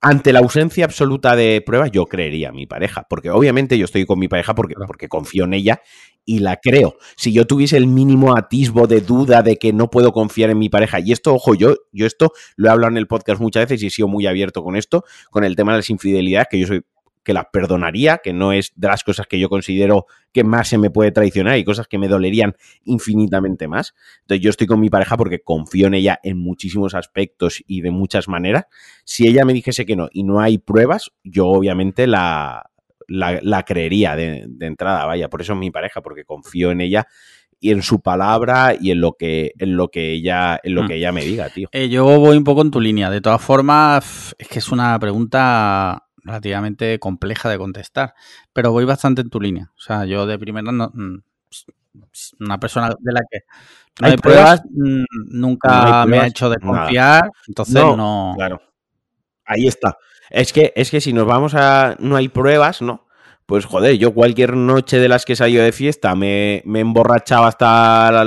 ante la ausencia absoluta de pruebas, yo creería a mi pareja. Porque obviamente yo estoy con mi pareja porque, porque confío en ella y la creo. Si yo tuviese el mínimo atisbo de duda de que no puedo confiar en mi pareja, y esto, ojo, yo, yo esto lo he hablado en el podcast muchas veces y he sido muy abierto con esto, con el tema de las infidelidades, que yo soy que las perdonaría, que no es de las cosas que yo considero que más se me puede traicionar y cosas que me dolerían infinitamente más. Entonces yo estoy con mi pareja porque confío en ella en muchísimos aspectos y de muchas maneras. Si ella me dijese que no y no hay pruebas, yo obviamente la, la, la creería de, de entrada, vaya, por eso es mi pareja, porque confío en ella y en su palabra y en lo que, en lo que ella, en lo Mm. que ella me diga, tío. Eh, yo voy un poco en tu línea. De todas formas, es que es una pregunta relativamente compleja de contestar, pero voy bastante en tu línea. O sea, yo de primera no, mm, una persona de la que no hay, pruebas, mm, nunca me ha hecho desconfiar, entonces no, Claro. Ahí está. Es que, es que si nos vamos a. No hay pruebas, ¿no? Pues joder, yo cualquier noche de las que salió de fiesta me, me emborrachaba hasta.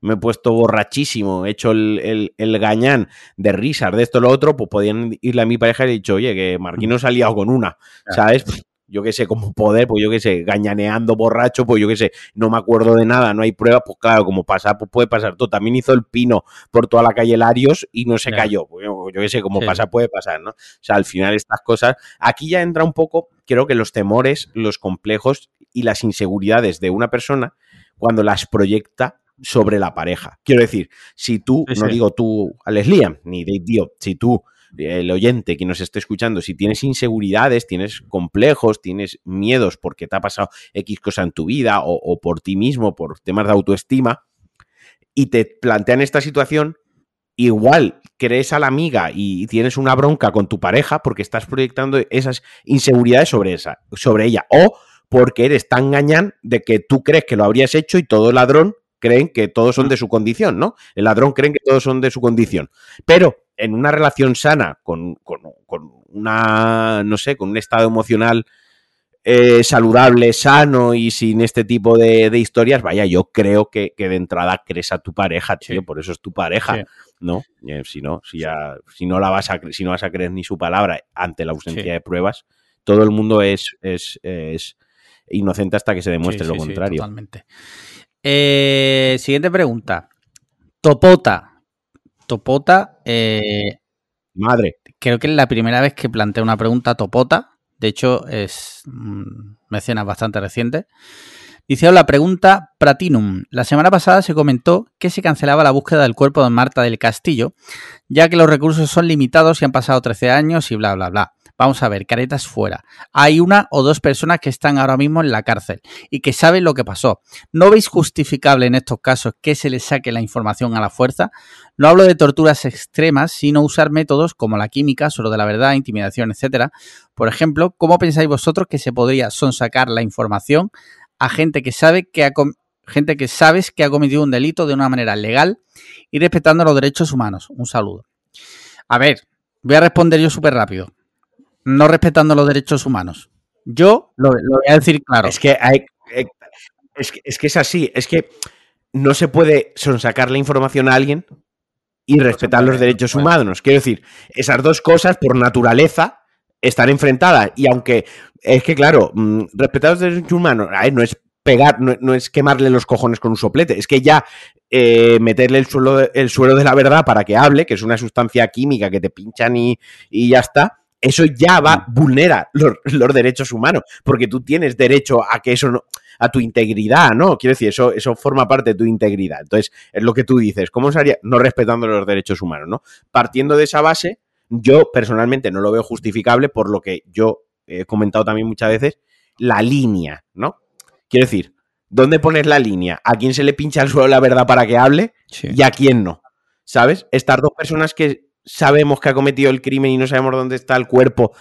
Me he puesto borrachísimo, he hecho el, el, gañán de risas, de esto lo otro, pues podían irle a mi pareja y he dicho, oye, que Marquino se ha liado con una, ¿sabes? (laughs) yo qué sé, como poder, pues yo qué sé, gañaneando borracho, pues yo qué sé, no me acuerdo de nada, no hay pruebas, pues claro, como pasa, pues puede pasar todo. También hizo el pino por toda la calle Larios y no se cayó. Pues yo, qué sé, como pasa, puede pasar, ¿no? O sea, al final estas cosas, aquí ya entra un poco, creo que los temores, los complejos y las inseguridades de una persona cuando las proyecta sobre la pareja. Quiero decir, si tú, no digo tú, Alex Liam, ni Dave Dio, si tú el oyente que nos esté escuchando, si tienes inseguridades, tienes complejos, tienes miedos porque te ha pasado X cosa en tu vida o, por ti mismo, por temas de autoestima, y te plantean esta situación, igual crees a la amiga y tienes una bronca con tu pareja porque estás proyectando esas inseguridades sobre, esa, sobre ella, o porque eres tan gañán de que tú crees que lo habrías hecho y todo ladrón creen que todos son de su condición, ¿no? El ladrón creen que todos son de su condición. Pero en una relación sana, con, una, no sé, con un estado emocional eh, saludable, sano y sin este tipo de, historias, vaya, yo creo que, de entrada crees a tu pareja, tío, por eso es tu pareja, ¿no? Eh, si no, si ya, si no la vas a, si no vas a creer ni su palabra ante la ausencia de pruebas, todo el mundo es, es, inocente hasta que se demuestre lo contrario. totalmente. Eh, siguiente pregunta. Topota Topota. Eh, Madre. Creo que es la primera vez que planteo una pregunta Topota. De hecho, es mm, mecenas bastante reciente. Dice, la pregunta Pratinum. La semana pasada se comentó que se cancelaba la búsqueda del cuerpo de Marta del Castillo, ya que los recursos son limitados y han pasado 13 años y bla, bla, bla. Vamos a ver, caretas fuera. Hay una o dos personas que están ahora mismo en la cárcel y que saben lo que pasó. ¿No veis justificable en estos casos que se les saque la información a la fuerza? No hablo de torturas extremas, sino usar métodos como la química, solo de la verdad, intimidación, etcétera. Por ejemplo, ¿cómo pensáis vosotros que se podría sonsacar la información a gente que sabe que ha gente que sabes que ha cometido un delito de una manera legal y respetando los derechos humanos? Un saludo. A ver, voy a responder yo súper rápido no respetando los derechos humanos. Yo lo, voy a decir claro. Es que, hay, eh, es que, es que es así, es que no se puede sonsacar la información a alguien y respetar los derechos humanos. Quiero decir, esas dos cosas por naturaleza están enfrentadas. Y aunque es que, claro, mm, respetar los derechos humanos no es pegar, no, es quemarle los cojones con un soplete, es que ya eh, meterle el suelo, el suelo de la verdad para que hable, que es una sustancia química que te pinchan y, y ya está, eso ya va, vulnera los, derechos humanos, porque tú tienes derecho a que eso no, a tu integridad, ¿no? Quiero decir, eso, eso forma parte de tu integridad. Entonces, es lo que tú dices, ¿cómo se haría? No respetando los derechos humanos, ¿no? Partiendo de esa base, yo personalmente no lo veo justificable por lo que yo he comentado también muchas veces, la línea, ¿no? Quiero decir, ¿dónde pones la línea? ¿A quién se le pincha el suelo la verdad para que hable y a quién no? ¿Sabes? Estas dos personas que sabemos que ha cometido el crimen y no sabemos dónde está el cuerpo,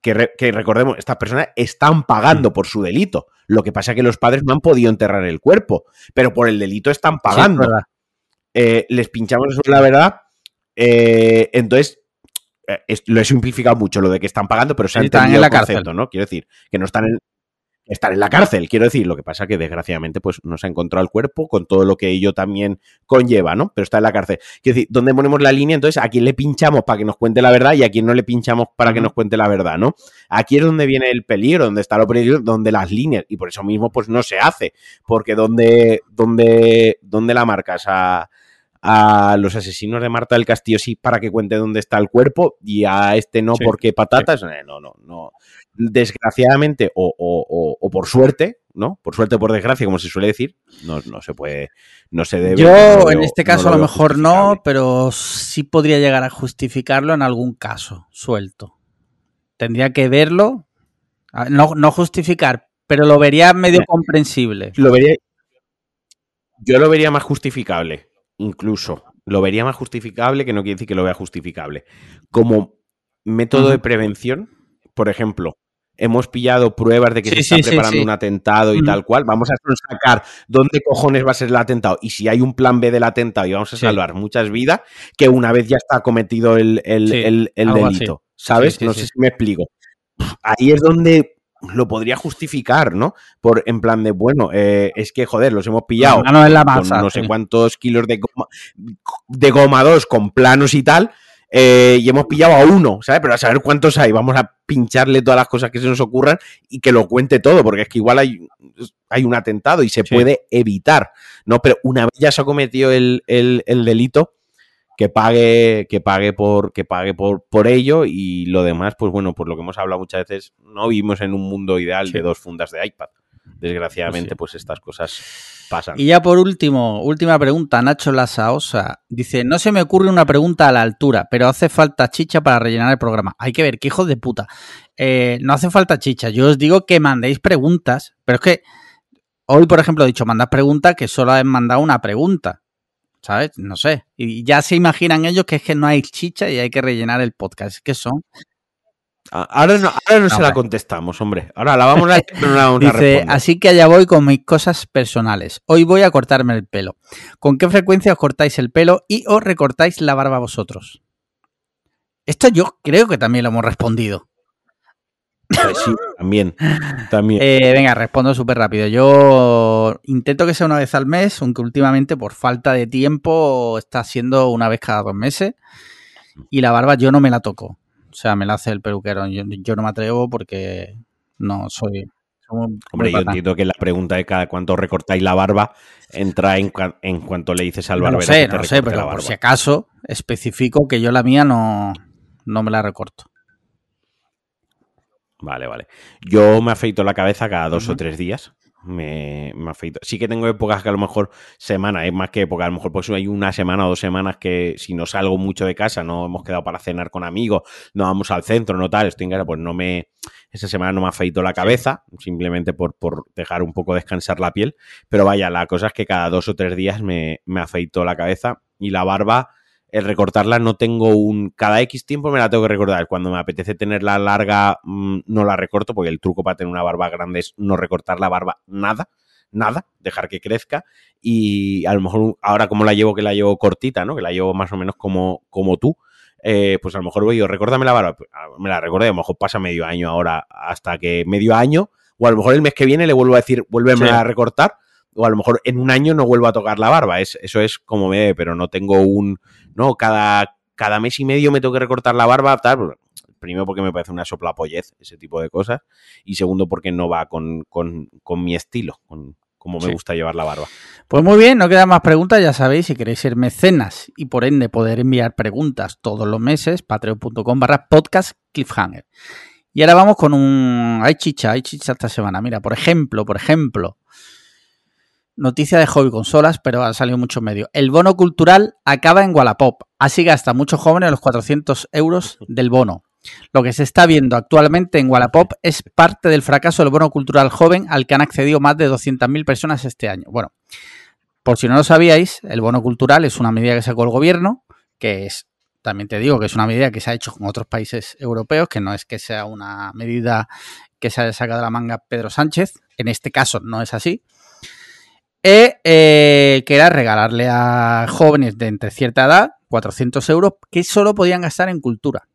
que, recordemos, estas personas están pagando mm. por su delito. Lo que pasa es que los padres no han podido enterrar el cuerpo, pero por el delito están pagando. Eh, les pinchamos eso, la verdad. Eh, entonces, eh, lo he simplificado mucho, lo de que están pagando, pero se han están en la cárcel, ¿no? Quiero decir, que no están en, estar en la cárcel, quiero decir. Lo que pasa que desgraciadamente pues no se ha encontrado el cuerpo con todo lo que ello también conlleva, ¿no? Pero está en la cárcel. Quiero decir, ¿dónde ponemos la línea? Entonces, ¿a quién le pinchamos para que nos cuente la verdad y a quién no le pinchamos para que nos cuente la verdad, ¿no? Aquí es donde viene el peligro, donde está lo peligroso, donde las líneas, y por eso mismo pues no se hace, porque donde, donde, donde la marcas a a los asesinos de Marta del Castillo sí para que cuente dónde está el cuerpo y a este no porque patatas. Eh, no, no, no. Desgraciadamente o, por suerte, ¿no? Por suerte o por desgracia, como se suele decir, no, no se puede, no se debe. Yo en este caso a lo mejor no, pero sí podría llegar a justificarlo en algún caso, suelto. Tendría que verlo, no, no justificar, pero lo vería medio comprensible. Lo vería, yo lo vería más justificable incluso lo vería más justificable, que no quiere decir que lo vea justificable. Como método de prevención, por ejemplo, hemos pillado pruebas de que Sí, se está sí, preparando sí. un atentado y Mm. tal cual. Vamos a sacar dónde cojones va a ser el atentado y si hay un plan B del atentado y vamos a salvar muchas vidas, que una vez ya está cometido el, el- el- el algo así. delito. ¿Sabes? No sé si me explico. Ahí es donde lo podría justificar, ¿no? Por en plan de, bueno, eh, es que joder, los hemos pillado La mano en la con masa, no sé cuántos kilos de goma, de goma 2 con planos y tal, eh, y hemos pillado a uno, ¿sabes? Pero a saber cuántos hay, vamos a pincharle todas las cosas que se nos ocurran y que lo cuente todo, porque es que igual hay, hay un atentado y se Sí. puede evitar, ¿no? Pero una vez ya se ha cometido el, el- el delito, que pague, que pague por, que pague por, por ello y lo demás, pues bueno, por lo que hemos hablado muchas veces, no vivimos en un mundo ideal Sí. de dos fundas de iPad. Desgraciadamente, Pues pues estas cosas pasan. Y ya por último, última pregunta, Nacho Lasaosa. Dice, no se me ocurre una pregunta a la altura, pero hace falta chicha para rellenar el programa. Hay que ver, qué hijos de puta. Eh, no hace falta chicha. Yo os digo que mandéis preguntas, pero es que hoy, por ejemplo, he dicho, mandad preguntas que solo han mandado una pregunta. ¿Sabes? No sé. Y ya se imaginan ellos que es que no hay chicha y hay que rellenar el podcast. Es que son. A- Ahora no, ahora no se la contestamos, hombre. Ahora la vamos a (laughs) no la vamos Dice, así que allá voy con mis cosas personales. Hoy voy a cortarme el pelo. ¿Con qué frecuencia os cortáis el pelo y os recortáis la barba vosotros? Esto yo creo que también lo hemos respondido. Pues sí, (laughs) también. también. Eh, venga, respondo súper rápido. Yo intento que sea una vez al mes, aunque últimamente por falta de tiempo está siendo una vez cada dos meses. Y la barba yo no me la toco. O sea, me la hace el peluquero. Yo, yo no me atrevo porque no soy... muy Hombre, yo entiendo que la pregunta de cada cuánto recortáis la barba entra en, cua- en cuanto le dices al No barbero sé, que te no sé, pero por si acaso especifico que yo la mía no, no me la recorto. Vale, vale. Yo me afeito la cabeza cada dos o tres días. Me, me afeito. Sí que tengo épocas que a lo mejor semana, es más que época, a lo mejor pues hay una semana o dos semanas que si no salgo mucho de casa, no hemos quedado para cenar con amigos, no vamos al centro, no tal, estoy en casa, pues no me, esa semana no me afeito la cabeza, simplemente por, por dejar un poco descansar la piel. Pero vaya, la cosa es que cada dos o tres días me, me afeito la cabeza y la barba, el recortarla no tengo un... Cada X tiempo me la tengo que recordar. Cuando me apetece tenerla larga, mm, no la recorto, porque el truco para tener una barba grande es no recortar la barba nada, nada, dejar que crezca. Y a lo mejor ahora como la llevo, que la llevo cortita, ¿no? Que la llevo más o menos como, como tú. eh, pues a lo mejor voy yo, recórdame la barba, Pues, ah, me la recordé, a lo mejor pasa medio año ahora, hasta que medio año, o a lo mejor el mes que viene le vuelvo a decir, vuélveme Sí. a recortar, o a lo mejor en un año no vuelvo a tocar la barba, es, eso es como me pero no tengo un, no, cada, cada mes y medio me tengo que recortar la barba, tal, pues, primero porque me parece una soplapollez ese tipo de cosas, y segundo porque no va con, con, con mi estilo, con como me Sí. gusta llevar la barba. Pues muy bien, no quedan más preguntas, ya sabéis, si queréis ser mecenas y por ende poder enviar preguntas todos los meses, patreon.com barra podcast cliffhanger. Y ahora vamos con un... Hay chicha, hay chicha esta semana. Mira, por ejemplo, por ejemplo, noticia de hobby consolas, pero han salido muchos medios. El bono cultural acaba en Wallapop, así gasta muchos jóvenes los 400 euros del bono. Lo que se está viendo actualmente en Wallapop es parte del fracaso del bono cultural joven al que han accedido más de 200.000 personas este año. Bueno, por si no lo sabíais, el bono cultural es una medida que sacó el gobierno, que es, también te digo, que es una medida que se ha hecho con otros países europeos, que no es que sea una medida que se haya sacado de la manga Pedro Sánchez, en este caso no es así, e, eh, que era regalarle a jóvenes de entre cierta edad 400 euros que solo podían gastar en cultura.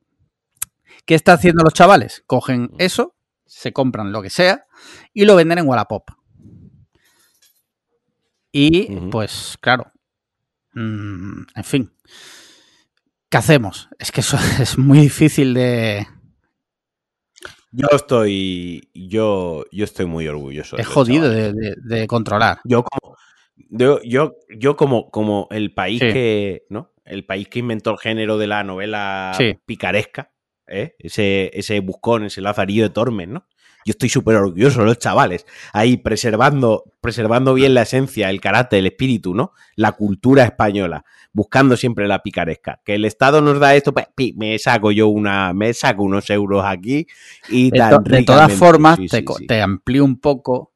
¿Qué está haciendo los chavales? Cogen eso, se compran lo que sea y lo venden en Wallapop. Y pues claro, mm, en fin, ¿qué hacemos? Es que eso (laughs) es muy difícil de... Yo estoy, yo, yo estoy muy orgulloso. Es los jodido de, de- de controlar. Yo como, yo, yo, yo como, como el país Sí. que, ¿no? El país que inventó el género de la novela Sí. picaresca, ¿eh? Ese, ese buscón, ese lazarillo de Tormes, ¿no? Yo estoy súper orgulloso de los chavales, ahí preservando, preservando bien la esencia, el carácter, el espíritu, ¿no? La cultura española, buscando siempre la picaresca. Que el Estado nos da esto, pues, pi, me saco yo una, me saco unos euros aquí y De, tan to- de todas formas, Sí, te, sí, amplío un poco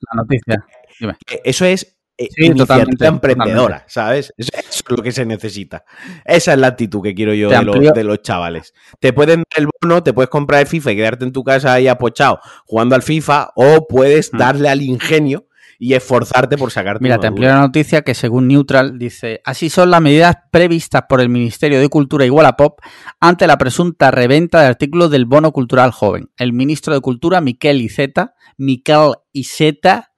la noticia. Dime. Eh, Eso es eh, iniciativa emprendedora, ¿sabes? Eso, es lo que se necesita. Esa es la actitud que quiero yo de los, de los, chavales. Te pueden dar el bono, te puedes comprar el FIFA y quedarte en tu casa ahí apochado jugando al FIFA, o puedes mm. darle al ingenio y esforzarte por sacarte. Mira, te amplio la noticia que según Neutral dice, así son las medidas previstas por el Ministerio de Cultura y Pop ante la presunta reventa de artículos del bono cultural joven. El ministro de Cultura, Miquel Iceta, Miquel Iceta,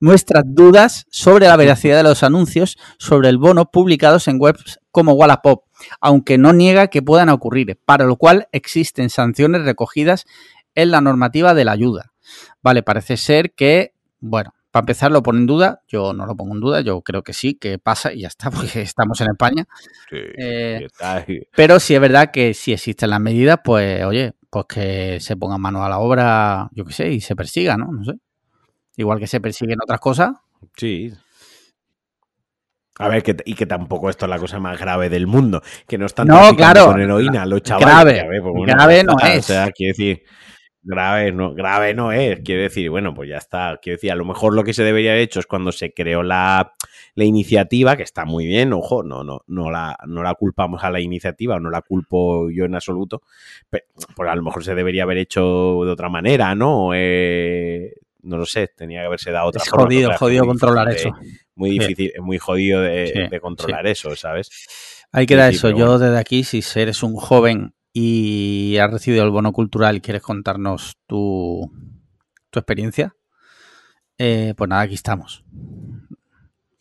muestra dudas sobre la veracidad de los anuncios sobre el bono publicados en webs como Wallapop, aunque no niega que puedan ocurrir, para lo cual existen sanciones recogidas en la normativa de la ayuda. Vale, parece ser que, bueno, para empezar, lo pone en duda. Yo no lo pongo en duda. Yo creo que sí, que pasa y ya está, (laughs) porque estamos en España. Eh, pero sí es verdad que si existen las medidas, pues oye, pues que se pongan mano a la obra, yo qué sé, y se persiga, ¿no? No sé. Igual que se persiguen otras cosas. Sí. A ver, que, y que tampoco esto es la cosa más grave del mundo. Que no están no, claro, con heroína los chavales. Grave, pues grave no es. O sea, quiero decir, Grave no, grave no es, quiero decir, bueno, pues ya está. Quiero decir, a lo mejor lo que se debería haber hecho es cuando se creó la, iniciativa, que está muy bien, ojo, no, no, no, la, no la culpamos a la iniciativa, no la culpo yo en absoluto, pero, pues a lo mejor se debería haber hecho de otra manera, ¿no? Eh, no lo sé, tenía que haberse dado otra es Jodido, jodido controlar eso. Muy difícil, muy jodido de, controlar eso, ¿sabes? Ahí queda eso. Yo desde aquí, si eres un joven y has recibido el bono cultural y quieres contarnos tu, tu experiencia, eh, pues nada, aquí estamos.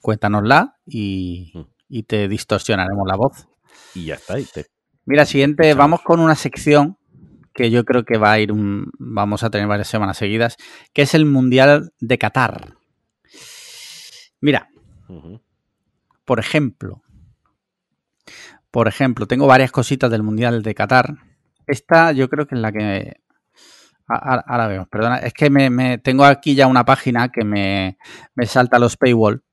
Cuéntanosla y, mm. y, te distorsionaremos la voz. Y ya está. Mira, siguiente, vamos con una sección que yo creo que va a ir, un, vamos a tener varias semanas seguidas, que es el Mundial de Qatar. Mira, por ejemplo, por ejemplo, tengo varias cositas del Mundial de Qatar. Esta yo creo que es la que... Ahora vemos, perdona. Es que me, tengo aquí ya una página que me, salta los paywall,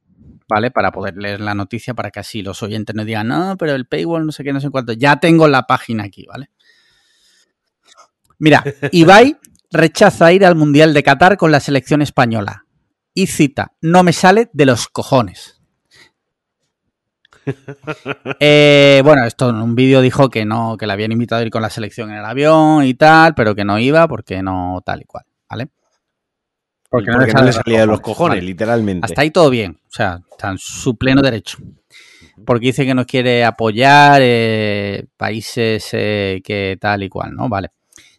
¿vale? Para poder leer la noticia para que así los oyentes no digan, no, pero el paywall no sé qué, no sé cuánto. Ya tengo la página aquí, ¿vale? Mira, (laughs) Ibai rechaza ir al Mundial de Qatar con la selección española. Y cita, no me sale de los cojones. (laughs) Eh, bueno, esto en un vídeo dijo que no, que le habían invitado a ir con la selección en el avión y tal, pero que no iba porque no tal y cual, ¿vale? Porque, no, le salía de los cojones, literalmente. Hasta ahí todo bien, o sea, está en su pleno derecho. Porque dice que no quiere apoyar eh, países eh, que tal y cual, ¿no? Vale.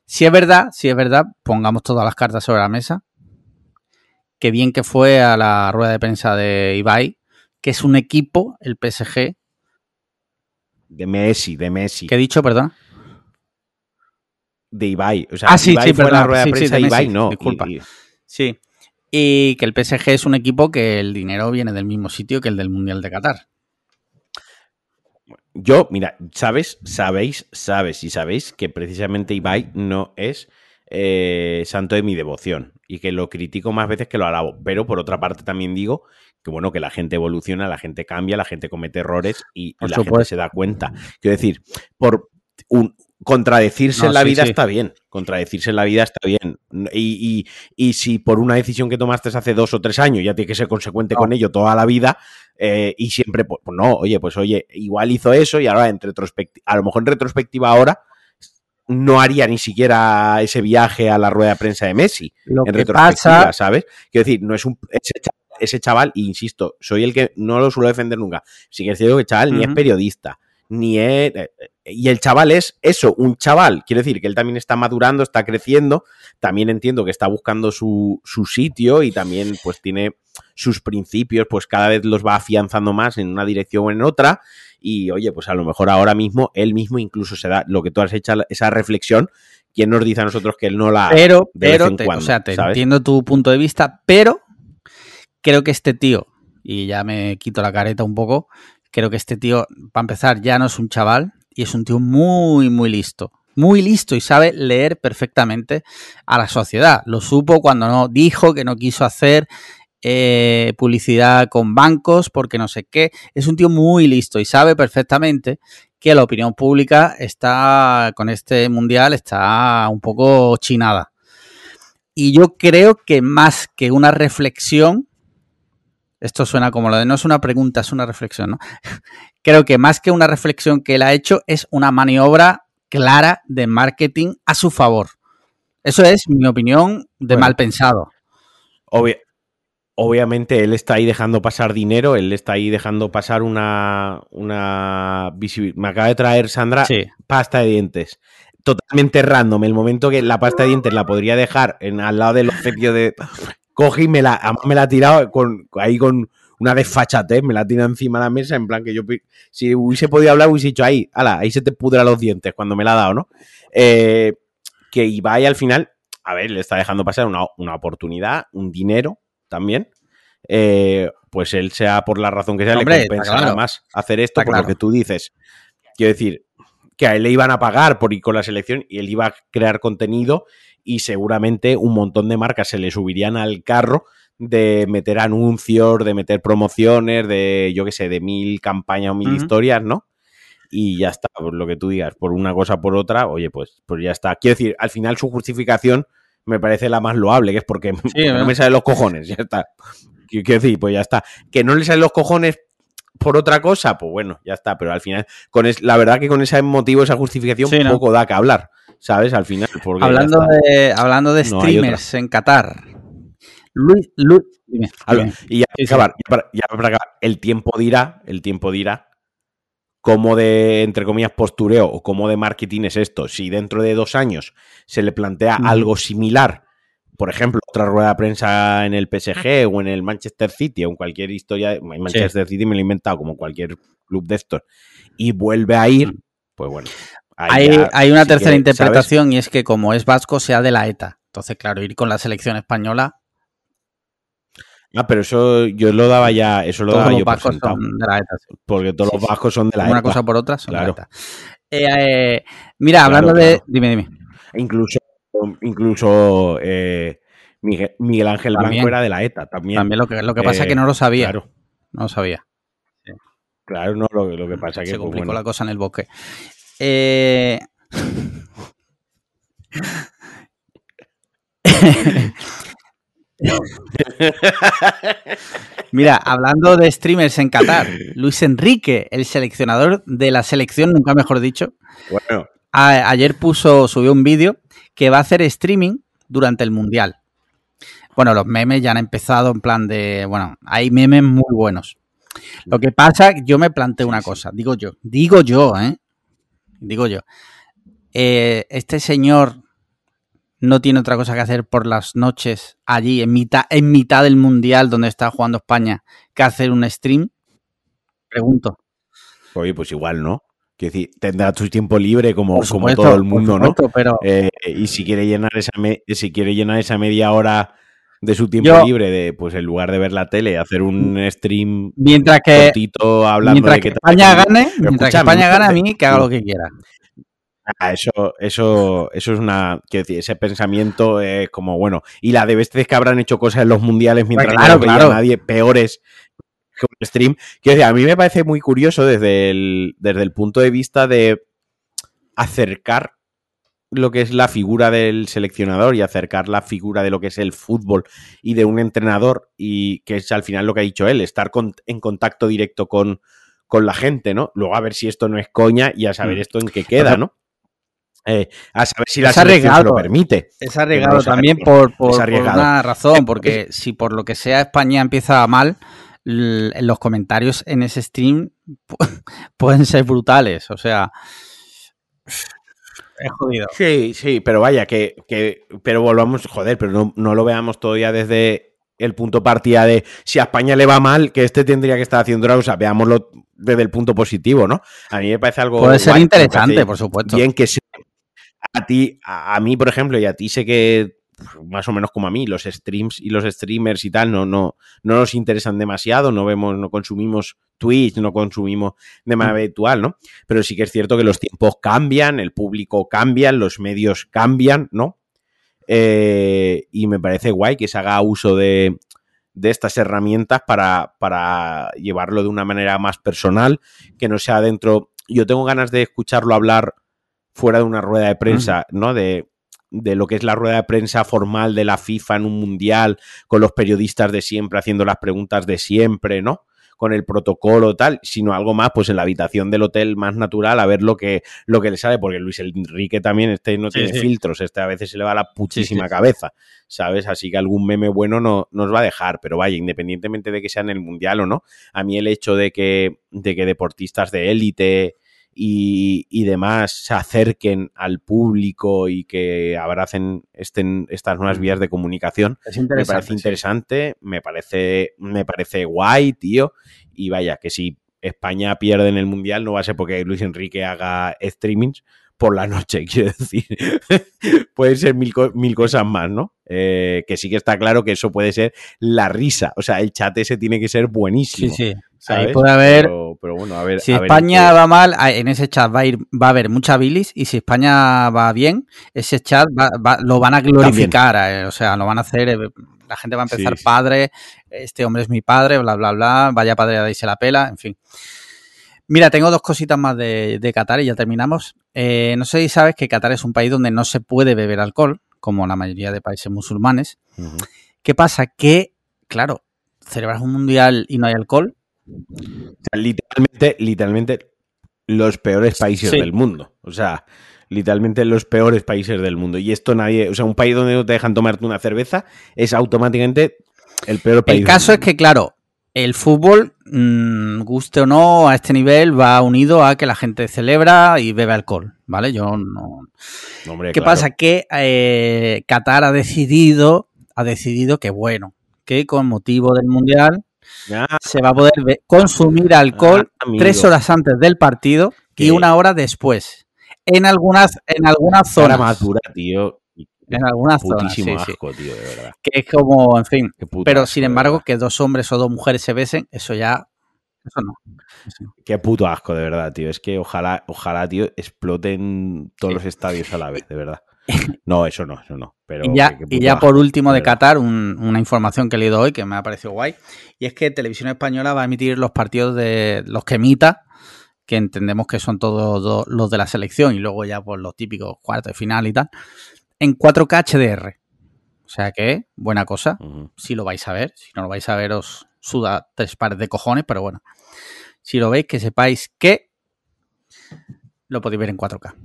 Si es verdad, si es verdad, pongamos todas las cartas sobre la mesa. Que bien que fue a la rueda de prensa de Ibai, que es un equipo, el PSG. De Messi, de Messi. ¿Qué he dicho, perdón? De Ibai. O sea, ah, sí, Ibai sí, fue la rueda de prensa, Ibai no. Disculpa. Sí. Y que el PSG es un equipo que el dinero viene del mismo sitio que el del Mundial de Qatar. Yo, mira, sabes, sabéis, sabes y sabéis que precisamente Ibai no es eh, santo de mi devoción y que lo critico más veces que lo alabo. Pero por otra parte también digo que bueno, que la gente evoluciona, la gente cambia, la gente comete errores y, la gente se da cuenta. Quiero decir, por un, contradecirse en la vida está bien. Contradecirse en la vida está bien. Y, si por una decisión que tomaste hace dos o tres años ya tienes que ser consecuente con ello toda la vida, eh, y siempre, pues, pues, no, oye, pues oye, igual hizo eso y ahora en retrospectiva, a lo mejor en retrospectiva ahora no haría ni siquiera ese viaje a la rueda de prensa de Messi. en retrospectiva, ¿sabes? Quiero decir, no es un ese chaval, insisto, soy el que no lo suelo defender nunca. Sí que es cierto que el chaval ni es periodista, ni es. Eh, eh, y el chaval es eso, un chaval. Quiero decir que él también está madurando, está creciendo. También entiendo que está buscando su, su sitio y también, pues, tiene sus principios, pues cada vez los va afianzando más en una dirección o en otra. Y oye, pues a lo mejor ahora mismo él mismo incluso se da lo que tú has hecho, esa reflexión. ¿Quién nos dice a nosotros que él no la pero, pero, o sea, te entiendo tu punto de vista, pero creo que este tío, y ya me quito la careta un poco, creo que este tío, para empezar, ya no es un chaval y es un tío muy, muy listo. Muy listo y sabe leer perfectamente a la sociedad. Lo supo cuando no dijo que no quiso hacer eh, publicidad con bancos porque no sé qué. Es un tío muy listo y sabe perfectamente que la opinión pública está con este mundial está un poco chinada. Y yo creo que más que una reflexión, Esto suena como lo de no es una pregunta, es una reflexión, ¿no? (laughs) Creo que más que una reflexión que él ha hecho, es una maniobra clara de marketing a su favor. Eso es mi opinión de Bueno. mal pensado. Obvia- obviamente él está ahí dejando pasar dinero, él está ahí dejando pasar una, una visibilidad. Me acaba de traer Sandra Sí. pasta de dientes. Totalmente random. El momento que la pasta de dientes la podría dejar en, al lado del obsequio de. Cogí y me la, además me la ha tirado con, ahí con una desfachatez, me la ha tirado encima de la mesa, en plan que yo, si hubiese podido hablar, hubiese dicho ahí, ala, ahí se te pudra los dientes cuando me la ha dado, ¿no? Eh, que Ibai al final, a ver, le está dejando pasar una, una oportunidad, un dinero también. Eh, pues él sea por la razón que sea, Hombre, le compensará claro. más hacer esto Está por claro. lo que tú dices. Quiero decir, que a él le iban a pagar por ir con la selección y él iba a crear contenido y seguramente un montón de marcas se le subirían al carro de meter anuncios, de meter promociones, de yo qué sé, de mil campañas o mil historias, ¿no? Y ya está, por lo que tú digas, por una cosa por otra, oye, pues, pues ya está. Quiero decir, al final su justificación me parece la más loable, que es porque, porque (laughs) no me salen los cojones, ya está. Quiero decir, pues ya está. Que no le salen los cojones por otra cosa, pues bueno, ya está. Pero al final, con es, la verdad que con ese motivo, esa justificación, Sí, ¿no? poco da que hablar, ¿sabes? Al final. Hablando de, hablando de No streamers en Qatar. Luis, Luis, dime, Habla- dime. Y ya, para acabar, ya para, ya para acabar, el tiempo dirá, el tiempo dirá cómo de, entre comillas, postureo o cómo de marketing es esto. Si dentro de dos años se le plantea algo similar, por ejemplo, otra rueda de prensa en el PSG o en el Manchester City o en cualquier historia, en Manchester City me lo he inventado como cualquier club de estos, y vuelve a ir, pues bueno. Hay, ya, hay una si tercera quieres, ¿sabes? interpretación y es que como es vasco, sea de la ETA. Entonces, claro, ir con la selección española, Ah, pero eso yo lo daba ya, eso lo todos daba los yo por vascos sentado, son de la ETA. sí. porque todos Sí, los vascos son de la Una ETA. cosa por otra son claro. de la ETA. Eh, eh, mira, Claro, hablando de... Dime, dime. Incluso, incluso eh, Miguel, Miguel Ángel También. Blanco era de la ETA también. También lo que, lo que pasa es que no lo sabía. Claro, No lo sabía. claro, no, lo, lo que pasa que Se pues, complicó bueno, la cosa en el bosque. Eh... (laughs) (laughs) (laughs) Mira, hablando de streamers en Qatar, Luis Enrique, el seleccionador de la selección, nunca mejor dicho, bueno, a- ayer puso, subió un vídeo que va a hacer streaming durante el Mundial. Bueno, los memes ya han empezado en plan de, bueno, hay memes muy buenos. Lo que pasa, yo me planteo una cosa, digo yo, digo yo, ¿eh? Digo yo. Eh, este señor no tiene otra cosa que hacer por las noches allí, en mitad, en mitad del Mundial donde está jugando España, que hacer un stream. Pregunto. oye, pues igual, ¿no? Quiero decir, tendrá tu tiempo libre como, como todo el mundo, ¿no? Pero Eh, y si quiere llenar esa me- si quiere llenar esa media hora de su tiempo Yo- libre, de pues en lugar de ver la tele, hacer un stream mientras que, cortito hablando mientras de que tal- España gane, mientras que España gane a mí, que haga lo que quiera. Ah, eso, eso, eso es una. Quiero decir, ese pensamiento es como, bueno, y la de veces que habrán hecho cosas en los mundiales mientras Pues claro, no veía claro. nadie peores que un stream. Quiero decir, a mí me parece muy curioso desde el, desde el punto de vista de acercar lo que es la figura del seleccionador y acercar la figura de lo que es el fútbol y de un entrenador y que es al final lo que ha dicho él, estar con- en contacto directo con, con la gente, ¿no? Luego a ver si esto no es coña y a saber Mm. esto en qué queda, ¿no? Eh, a saber si la Es selección se lo permite. Es arriesgado también por, por- una razón, porque si por lo que sea España empieza mal, los comentarios en ese stream pu- (laughs) pueden ser brutales. O sea, es jodido. Sí, sí, pero vaya, que, que pero volvamos, joder, pero no, no lo veamos todavía desde el punto partida de si a España le va mal, que este tendría que estar haciendo otra cosa, veámoslo desde el punto positivo, ¿no? A mí me parece algo Puede ser guay, interesante, por supuesto. Bien que se- a ti, a, a mí, por ejemplo, y a ti sé que más o menos como a mí, los streams y los streamers y tal no, no, no nos interesan demasiado, no vemos, no consumimos Twitch, no consumimos de manera habitual, ¿no? Pero sí que es cierto que los tiempos cambian, el público cambia, los medios cambian, ¿no? Eh, y me parece guay que se haga uso de, de estas herramientas para, para llevarlo de una manera más personal, que no sea dentro. Yo tengo ganas de escucharlo hablar fuera de una rueda de prensa, ¿no? De, de lo que es la rueda de prensa formal de la FIFA en un mundial, con los periodistas de siempre haciendo las preguntas de siempre, ¿no? con el protocolo tal, sino algo más, pues en la habitación del hotel más natural, a ver lo que, lo que le sale, porque Luis Enrique también este no tiene filtros, este a veces se le va la putísima cabeza, ¿sabes? Así que algún meme bueno no, nos va a dejar, pero vaya, independientemente de que sea en el Mundial o no, a mí el hecho de que, de que deportistas de élite y, demás se acerquen al público y que abracen estén estas nuevas vías de comunicación. me parece interesante, me parece, me parece guay, tío. Y vaya, que si España pierde en el Mundial no va a ser porque Luis Enrique haga streamings por la noche, (laughs) quiero decir. puede ser mil, mil, cosas más, ¿no? Eh, que sí que está claro que eso puede ser la risa. O sea, el chat ese tiene que ser buenísimo. Sí, sí. Ahí puede haber. Pero, bueno, a ver. Si España va mal, en ese chat va a, ir, va a haber mucha bilis. Y si España va bien, ese chat lo van a glorificar. Eh, o sea, lo van a hacer. Eh, la gente va a empezar padre. Este hombre es mi padre, bla, bla, bla. Vaya padre, ahí se la pela. En fin. Mira, tengo dos cositas más de, Qatar y ya terminamos. Eh, no sé si sabes que Qatar es un país donde no se puede beber alcohol, como la mayoría de países musulmanes. ¿Qué pasa? Que, claro, celebras un mundial y no hay alcohol, literalmente, literalmente los peores países del mundo. O sea, literalmente los peores países del mundo. Y esto nadie, o sea, un país donde no te dejan tomarte una cerveza es automáticamente el peor país. El caso es que, claro, el fútbol, mm, guste o no, a este nivel va unido a que la gente celebra y bebe alcohol, ¿vale? Yo no. ¿Qué pasa? Que eh, Qatar ha decidido, ha decidido que, bueno, que con motivo del mundial se va a poder consumir alcohol ah, tres horas antes del partido y una hora después. En algunas, en algunas zonas. tío. En algunas zonas. Sí, asco, Tío, de verdad. Que es como, en fin. Pero sin embargo, que dos hombres o dos mujeres se besen, eso ya. Eso no. Qué puto asco, de verdad, tío. Es que ojalá, ojalá, tío, exploten todos los estadios a la vez, de verdad. (laughs) No, eso no, eso no. Pero y ya, y ya por último de Qatar, una información que he leído hoy que me ha parecido guay, y es que Televisión Española va a emitir los partidos de los que emita, que entendemos que son todos los de la selección, y luego ya por los típicos cuartos de final y tal, en 4K HDR. O sea que, buena cosa, si lo vais a ver, si no lo vais a ver os suda tres pares de cojones, pero bueno, si lo veis, que sepáis que lo podéis ver en 4K.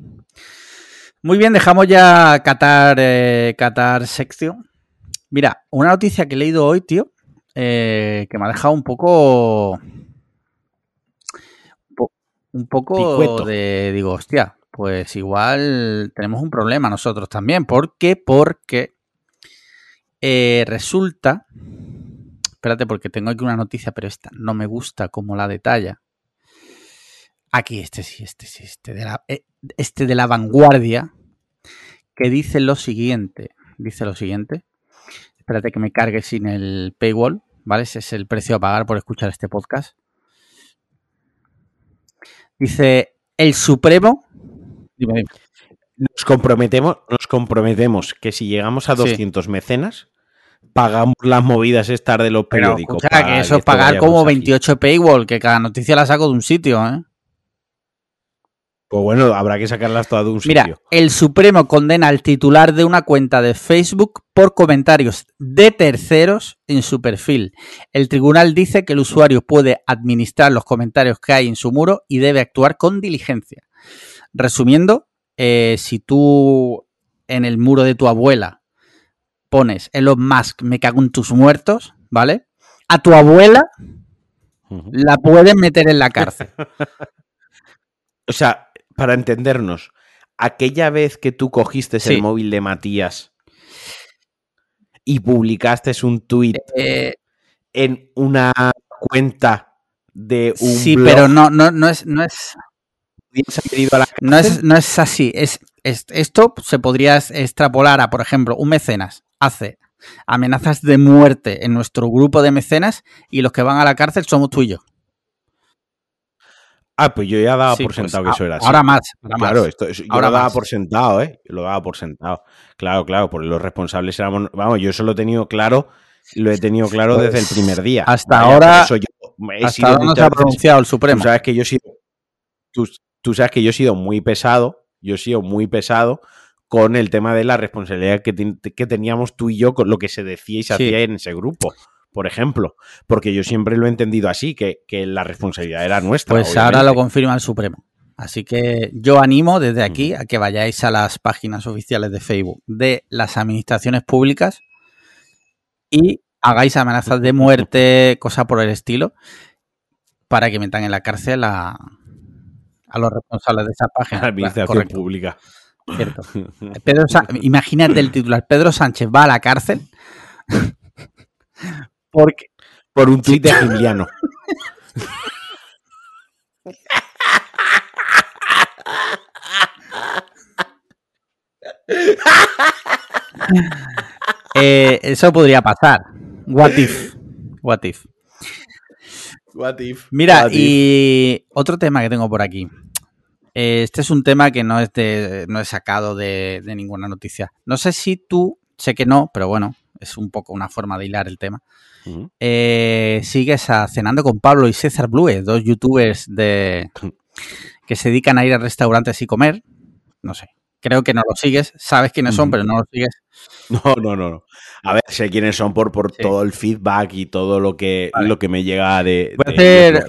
Muy bien, dejamos ya Qatar, eh, Qatar sección. Mira, una noticia que he leído hoy, tío, eh, que me ha dejado un poco. Un poco de. Digo, hostia, pues igual tenemos un problema nosotros también. ¿Por qué? Porque eh, resulta. Espérate, porque tengo aquí una noticia, pero esta no me gusta como la detalla. Aquí, este sí, este sí, este de la, eh, este de la vanguardia, que dice lo siguiente. Dice lo siguiente. Espérate que me cargue sin el paywall, ¿vale? Ese es el precio a pagar por escuchar este podcast. Dice, el Supremo... Nos comprometemos, nos comprometemos que si llegamos a 200 mecenas, pagamos las movidas estas de los periódicos. O sea, que eso es pagar como 28 paywall, que cada noticia la saco de un sitio, ¿eh? Pues bueno, habrá que sacarlas todas de un sitio. Mira, el Supremo condena al titular de una cuenta de Facebook por comentarios de terceros en su perfil. El tribunal dice que el usuario puede administrar los comentarios que hay en su muro y debe actuar con diligencia. Resumiendo, eh, si tú en el muro de tu abuela pones Elon Musk, me cago en tus muertos, ¿vale? A tu abuela la pueden meter en la cárcel. (laughs) o sea, para entendernos, aquella vez que tú cogiste el móvil de Matías y publicaste un tuit eh, en una cuenta de un Sí, pero no, no, no es, no es. no es, no es así. Es, esto se podría extrapolar a, por ejemplo, un mecenas hace amenazas de muerte en nuestro grupo de mecenas y los que van a la cárcel somos tú y yo. Ah, pues yo ya daba por pues, sentado que eso era así. Ahora más. claro, Esto, yo lo daba por sentado, ¿eh? Lo daba por sentado. Claro, claro, porque los responsables éramos. Vamos, yo eso lo he tenido claro, lo he tenido claro desde el primer día. Hasta ahora. Eso hasta ahora no se ha pronunciado el Supremo. Tú sabes que yo he sido. Tú, sabes que yo he sido muy pesado. Yo he sido muy pesado con el tema de la responsabilidad que, ten- que teníamos tú y yo con lo que se decía y se Sí. hacía en ese grupo, por ejemplo. Porque yo siempre lo he entendido así, que, que la responsabilidad era nuestra. Pues ahora lo confirma el Supremo. Así que yo animo desde aquí a que vayáis a las páginas oficiales de Facebook de las administraciones públicas y hagáis amenazas de muerte, (laughs) cosas por el estilo, para que metan en la cárcel a, a los responsables de esa página. La administración Correcto, pública. cierto. (laughs) Pedro Sa- Imagínate el titular, Pedro Sánchez va a la cárcel (laughs) porque Por un tuit de Gimliano. (laughs) eh, eso podría pasar. What if? What if? What if? Mira, What if? y otro tema que tengo por aquí. Eh, Este es un tema que no es de, no he sacado de, de ninguna noticia. No sé si tú, sé que no, pero bueno, es un poco una forma de hilar el tema. Eh, sigues a Cenando con Pablo y César Blue, dos youtubers de que se dedican a ir a restaurantes y comer. No sé. Creo que no los sigues. Sabes quiénes son, pero no los sigues. (laughs) No, no, no, no. A ver, sé quiénes son por, por Sí. todo el feedback y todo lo que, Vale. lo que me llega de, Voy a hacer-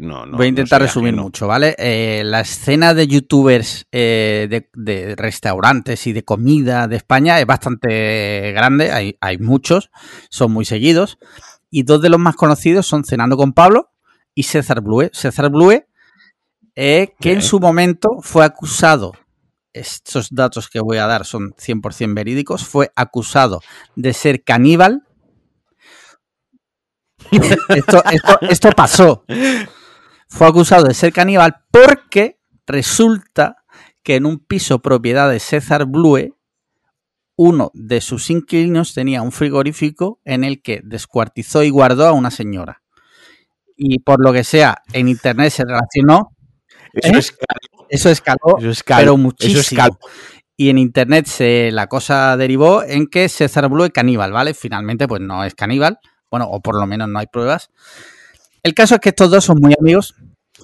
no, no. Voy a no intentar resumir mucho, ¿vale? Eh, la escena de youtubers eh, de, de restaurantes y de comida de España es bastante grande, hay, hay muchos, son muy seguidos. Y dos de los más conocidos son Cenando con Pablo y César Blue. César Blue, eh, que en su momento fue acusado, estos datos que voy a dar son 100% verídicos, fue acusado de ser caníbal. esto, esto, esto pasó fue acusado de ser caníbal porque resulta que en un piso propiedad de César Blue, uno de sus inquilinos tenía un frigorífico en el que descuartizó y guardó a una señora. Y por lo que sea, en internet se relacionó, Eso ¿Eh? es eso escaló, eso pero eso muchísimo. es calo. Y en internet se, la cosa derivó en que César Blue es caníbal, ¿vale? Finalmente, pues no es caníbal. Bueno, o por lo menos no hay pruebas. El caso es que estos dos son muy amigos.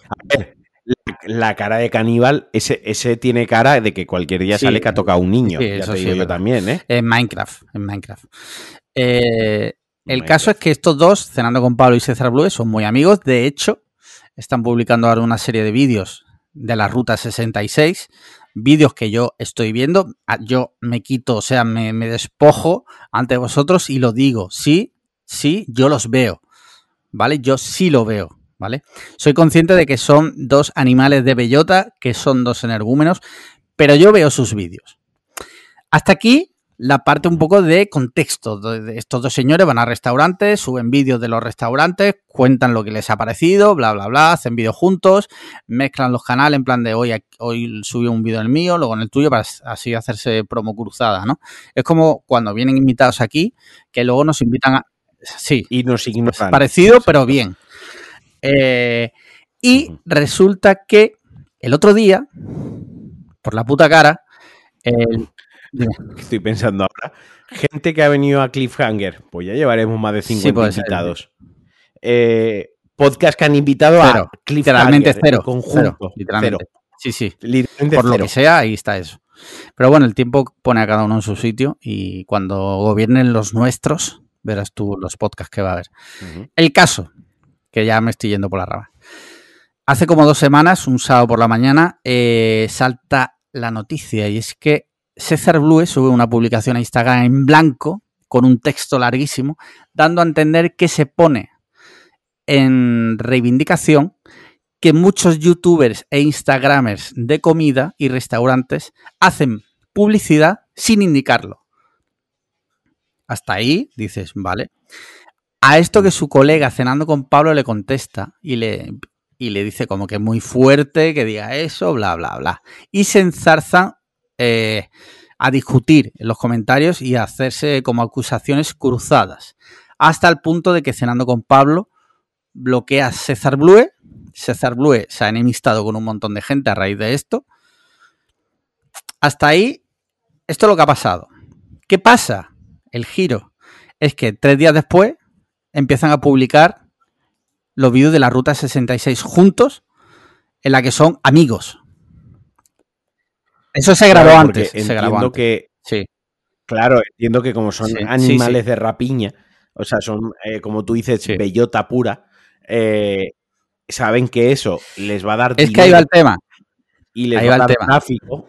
A ver, la, la cara de caníbal, ese, ese tiene cara de que cualquier día Sí. sale que ha tocado a un niño. Sí, ya eso te sí, digo yo también, ¿eh? En Minecraft, en Minecraft. Eh, el Minecraft. caso es que estos dos, Cenando con Pablo y César Blue, son muy amigos. De hecho, están publicando ahora una serie de vídeos de la Ruta 66. Vídeos que yo estoy viendo. Ah, Yo me quito, o sea, me, me despojo ante vosotros y lo digo. Sí, sí, yo los veo. ¿Vale? Yo sí lo veo. ¿Vale? Soy consciente de que son dos animales de bellota, que son dos energúmenos, pero yo veo sus vídeos. Hasta aquí la parte un poco de contexto. Estos dos señores van a restaurantes, suben vídeos de los restaurantes, cuentan lo que les ha parecido, bla, bla, bla, hacen vídeos juntos, mezclan los canales en plan de hoy, hoy subí un vídeo en el mío, luego en el tuyo, para así hacerse promo cruzada, ¿no? Es como cuando vienen invitados aquí, que luego nos invitan a... Sí, Y nos ignoran. parecido, pero bien. Eh, y resulta que el otro día, por la puta cara, el- (laughs) Estoy pensando ahora. Gente que ha venido a Cliffhanger, pues ya llevaremos más de 50 puede ser. invitados. Eh, podcast que han invitado Cero, a Cliffhanger. literalmente en cero, Conjunto. cero, literalmente. Sí, sí. Cero. Literalmente Por lo cero. que sea, ahí está eso. Pero bueno, el tiempo pone a cada uno en su sitio y cuando gobiernen los nuestros, verás tú los podcasts que va a haber. El caso, que ya me estoy yendo por la rama. Hace como dos semanas, un sábado por la mañana, eh, salta la noticia y es que César Blue sube una publicación a Instagram en blanco con un texto larguísimo, dando a entender que se pone en reivindicación que muchos youtubers e instagramers de comida y restaurantes hacen publicidad sin indicarlo. Hasta ahí dices, vale. A esto que su colega cenando con Pablo le contesta y le, y le dice como que muy fuerte que diga eso, bla, bla, bla. Y se enzarzan eh, a discutir en los comentarios y a hacerse como acusaciones cruzadas. Hasta el punto de que cenando con Pablo bloquea a César Blue. César Blue se ha enemistado con un montón de gente a raíz de esto. Hasta ahí, esto es lo que ha pasado. ¿Qué pasa? El giro es que tres días después empiezan a publicar los vídeos de la Ruta 66 juntos, en la que son amigos. Eso se grabó Claro, antes. porque Se grabó entiendo antes. que, Sí. claro, entiendo que como son Sí, animales sí. de rapiña, o sea, son, eh, como tú dices, Sí. bellota pura, eh, saben que eso les va a dar Es que ahí va el tema. y les ahí va va a el dar tema. tráfico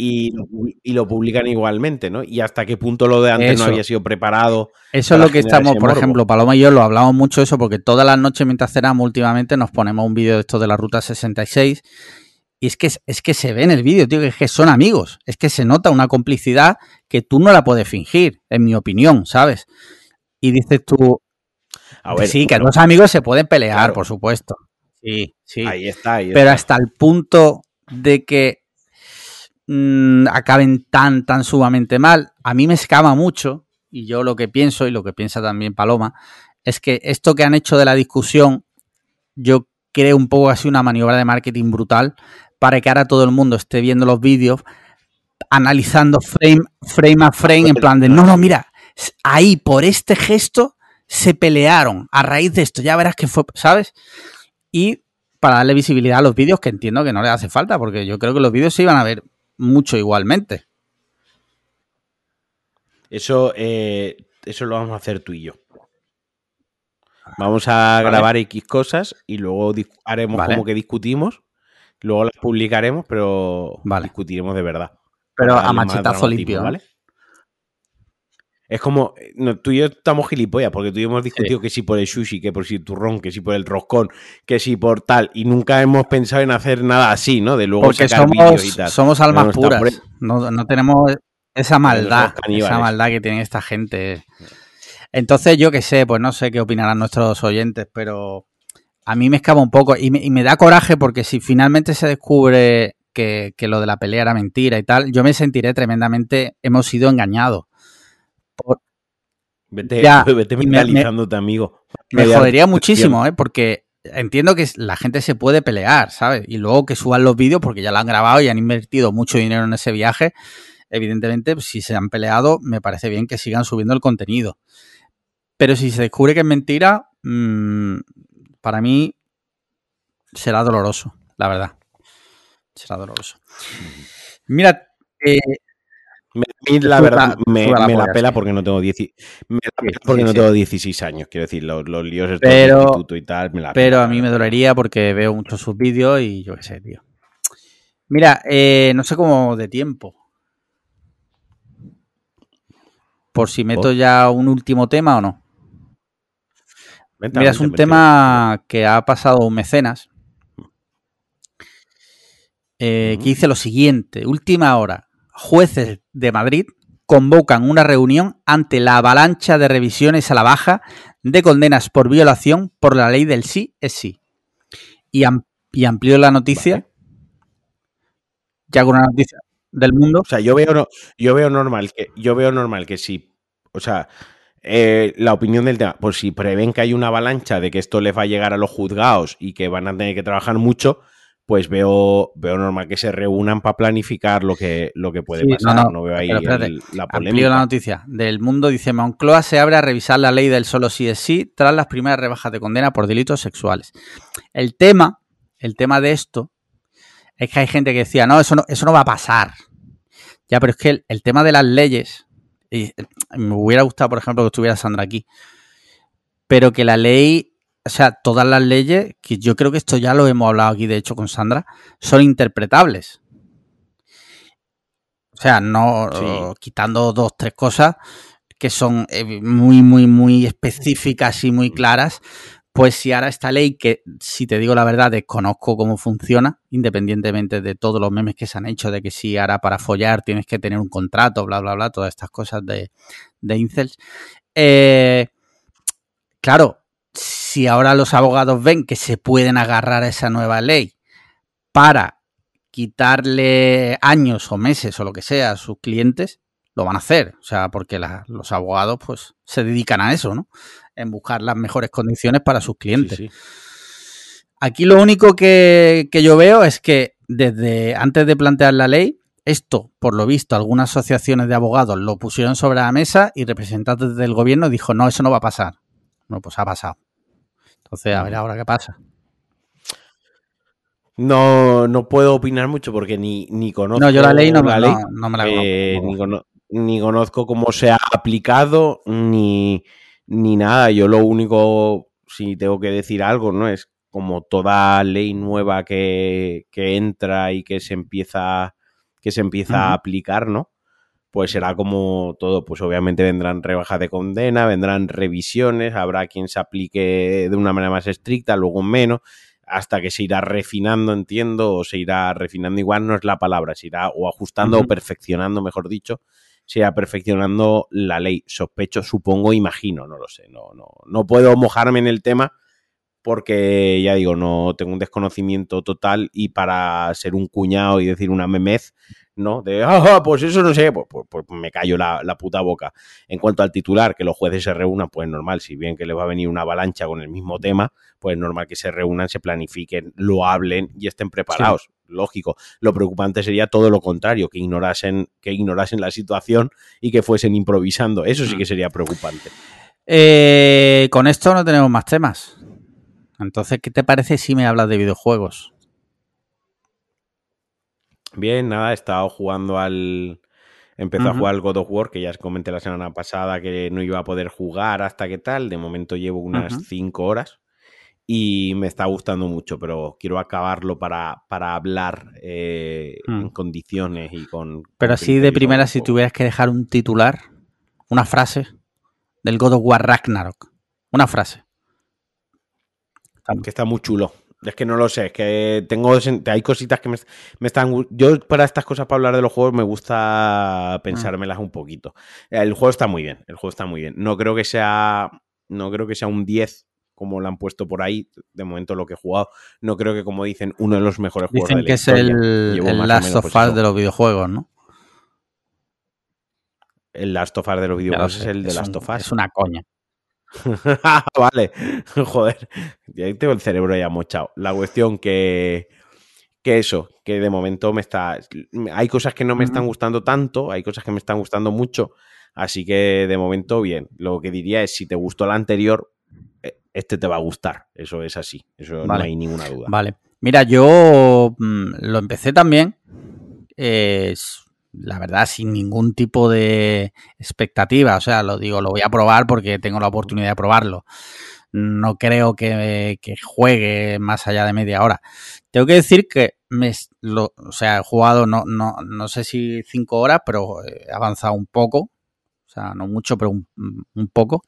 y, lo pu- y lo publican igualmente, ¿no? Y hasta qué punto lo de antes Eso. no había sido preparado. Eso es lo que estamos, por morbo. ejemplo, Paloma y yo lo hablamos mucho eso porque todas las noches mientras cenamos últimamente nos ponemos un vídeo de esto de la ruta 66 y es que, es que se ve en el vídeo, tío, que es que son amigos, es que se nota una complicidad que tú no la puedes fingir, en mi opinión, ¿sabes? Y dices tú, A ver, sí, que dos amigos se pueden pelear, claro. por supuesto. Sí, sí. ahí está. ahí pero está. hasta el punto de que mm, acaben tan, tan sumamente mal, a mí me escama mucho, y yo lo que pienso, y lo que piensa también Paloma, es que esto que han hecho de la discusión, yo creo un poco así una maniobra de marketing brutal para que ahora todo el mundo esté viendo los vídeos, analizando frame, frame a frame, en plan de, no, no, mira, ahí por este gesto se pelearon a raíz de esto, ya verás que fue, ¿sabes? Y para darle visibilidad a los vídeos que entiendo que no le hace falta, porque yo creo que los vídeos se iban a ver mucho igualmente. Eso, eh, eso lo vamos a hacer tú y yo. Vamos a grabar X cosas y luego haremos Vale. como que discutimos. Luego las publicaremos, pero Vale. discutiremos de verdad. Pero a machetazo limpio, ¿vale? Es como, eh, no, tú y yo estamos gilipollas, porque tú y yo hemos discutido que si por el sushi, que por si el turrón, que si por el roscón, que si por tal, y nunca hemos pensado en hacer nada así, ¿no? De luego Porque sacar somos, y tal. somos almas No, puras. No, no tenemos esa maldad, esa maldad que tiene esta gente. Entonces, yo qué sé, pues no sé qué opinarán nuestros oyentes, pero a mí me escapa un poco y me, y me da coraje porque si finalmente se descubre que, que lo de la pelea era mentira y tal, yo me sentiré tremendamente, hemos sido engañados. Por- Vete, Ya, (laughs) vete y me- mentalizándote, amigo. Me jodería (laughs) muchísimo, ¿eh? Porque entiendo que la gente se puede pelear, ¿sabes? Y luego que suban los vídeos porque ya lo han grabado y han invertido mucho dinero en ese viaje. Evidentemente, pues, si se han peleado, me parece bien que sigan subiendo el contenido. Pero si se descubre que es mentira, mmm, para mí será doloroso, la verdad. Será doloroso. Mira, eh, Me- a mí, la verdad, me, la me la polla, pela porque no tengo 10 me la pela porque no tengo 16 años, quiero decir, los, los líos estos Pero- de instituto y tal, me la pero pela, a mí me dolería porque veo muchos sus vídeos y yo qué sé, tío. Mira, eh, no sé cómo de tiempo. Por si meto ya un último tema o no. Mira, es un tema que ha pasado un mecenas. eh, que dice lo siguiente: última hora. Jueces de Madrid convocan una reunión ante la avalancha de revisiones a la baja de condenas por violación por la ley del sí es sí. Y, am- y amplió la noticia. Vale. Ya con una noticia del mundo. O sea, yo veo, no, yo veo normal que, yo veo normal que si, o sea, eh, la opinión del tema, pues si prevén que hay una avalancha de que esto les va a llegar a los juzgados y que van a tener que trabajar mucho, pues veo, veo normal que se reúnan para planificar lo que, lo que puede Sí, pasar. no, No, no, veo ahí pero espérate, el- la polémica. la noticia del mundo. Dice, Moncloa se abre a revisar la ley del solo sí es sí tras las primeras rebajas de condena por delitos sexuales. El tema, el tema de esto, es que hay gente que decía, no, eso no, eso no va a pasar. Ya, pero es que el, el tema de las leyes, y me hubiera gustado, por ejemplo, que estuviera Sandra aquí, pero que la ley, o sea, todas las leyes, que yo creo que esto ya lo hemos hablado aquí, de hecho, con Sandra, son interpretables. O sea, no Sí. quitando dos, tres cosas que son eh, muy, muy, muy específicas y muy claras, pues si ahora esta ley, que si te digo la verdad, desconozco cómo funciona, independientemente de todos los memes que se han hecho, de que si ahora para follar tienes que tener un contrato, bla, bla, bla, todas estas cosas de, de incels. Eh, claro, si ahora los abogados ven que se pueden agarrar a esa nueva ley para quitarle años o meses o lo que sea a sus clientes, lo van a hacer. O sea, porque los abogados pues se dedican a eso, ¿no? En buscar las mejores condiciones para sus clientes. sí. Aquí lo único que, que yo veo es que desde antes de plantear la ley, esto, por lo visto, algunas asociaciones de abogados lo pusieron sobre la mesa y representantes del gobierno dijo, no, eso no va a pasar. No, pues ha pasado. Entonces, a ver ahora qué pasa. No, no puedo opinar mucho porque ni, ni conozco. No, yo la ley no, la no, ley, no me la eh, conozco. ni, cono- ni conozco cómo se ha aplicado ni, ni nada. Yo lo único, si tengo que decir algo, ¿no? Es como toda ley nueva que, que entra y que se empieza, que se empieza a aplicar, ¿no? Pues será como todo, pues obviamente vendrán rebajas de condena, vendrán revisiones, habrá quien se aplique de una manera más estricta, luego menos, hasta que se irá refinando, entiendo, o se irá refinando, igual no es la palabra, se irá o ajustando o perfeccionando, mejor dicho, se irá perfeccionando la ley. Sospecho, supongo, imagino, no lo sé, no, no, no puedo mojarme en el tema porque ya digo, no tengo un desconocimiento total y para ser un cuñado y decir una memez, ¿no? De, ah, pues eso no sé, pues, pues- pues me callo la, la puta boca. En cuanto al titular, que los jueces se reúnan, pues normal, si bien que les va a venir una avalancha con el mismo tema, pues normal que se reúnan, se planifiquen, lo hablen y estén preparados. Lógico. Lo preocupante sería todo lo contrario, que ignorasen, que ignorasen la situación y que fuesen improvisando. Eso sí que sería preocupante. Eh, con esto no tenemos más temas. Entonces, ¿qué te parece si me hablas de videojuegos? Bien, nada, he estado jugando al. Empezó a jugar al God of War, que ya os comenté la semana pasada que no iba a poder jugar hasta que tal. De momento llevo unas Ujú. 5 horas y me está gustando mucho, pero quiero acabarlo para, para hablar eh, Mm. en condiciones y con. Pero con así de primera, si tuvieras que dejar un titular, una frase del God of War Ragnarok. Una frase. Que está muy chulo. Es que no lo sé, es que tengo hay cositas que me, me están yo para estas cosas para hablar de los juegos me gusta pensármelas un poquito. El juego está muy bien, el juego está muy bien. No creo que sea no creo que sea un 10 como lo han puesto por ahí, de momento lo que he jugado, no creo que como dicen uno de los mejores juegos Dicen de la que es el, el Last of Us de los videojuegos, ¿no? El Last of Us de los videojuegos es el de Last un- of Us. Es una coña. (laughs) vale, (laughs) joder, ya tengo el cerebro ya mochado. La cuestión que, que eso, que de momento me está... Hay cosas que no me están gustando tanto, hay cosas que me están gustando mucho, así que de momento bien. Lo que diría es, si te gustó la anterior, eh, este te va a gustar. Eso es así, eso no hay ninguna duda. Vale. Mira, yo mm, lo empecé también. eh, s- la verdad, sin ningún tipo de expectativa. O sea, lo digo, lo voy a probar porque tengo la oportunidad de probarlo. No creo que, que juegue más allá de media hora. Tengo que decir que me, lo, o sea, he jugado, no, no, no sé si cinco horas, pero he avanzado un poco. O sea, no mucho, pero un, un poco.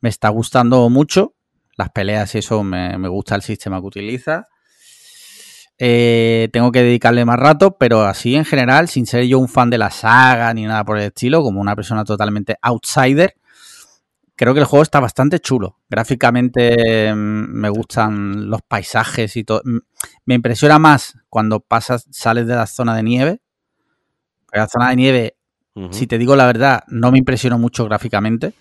Me está gustando mucho. Las peleas y eso, me, me gusta el sistema que utiliza. Eh, tengo que dedicarle más rato, pero así en general, sin ser yo un fan de la saga ni nada por el estilo, como una persona totalmente outsider, creo que el juego está bastante chulo. Gráficamente mm, me gustan los paisajes y todo. Mm, Me impresiona más cuando pasas, sales de la zona de nieve. La zona de nieve, si te digo la verdad, no me impresionó mucho gráficamente.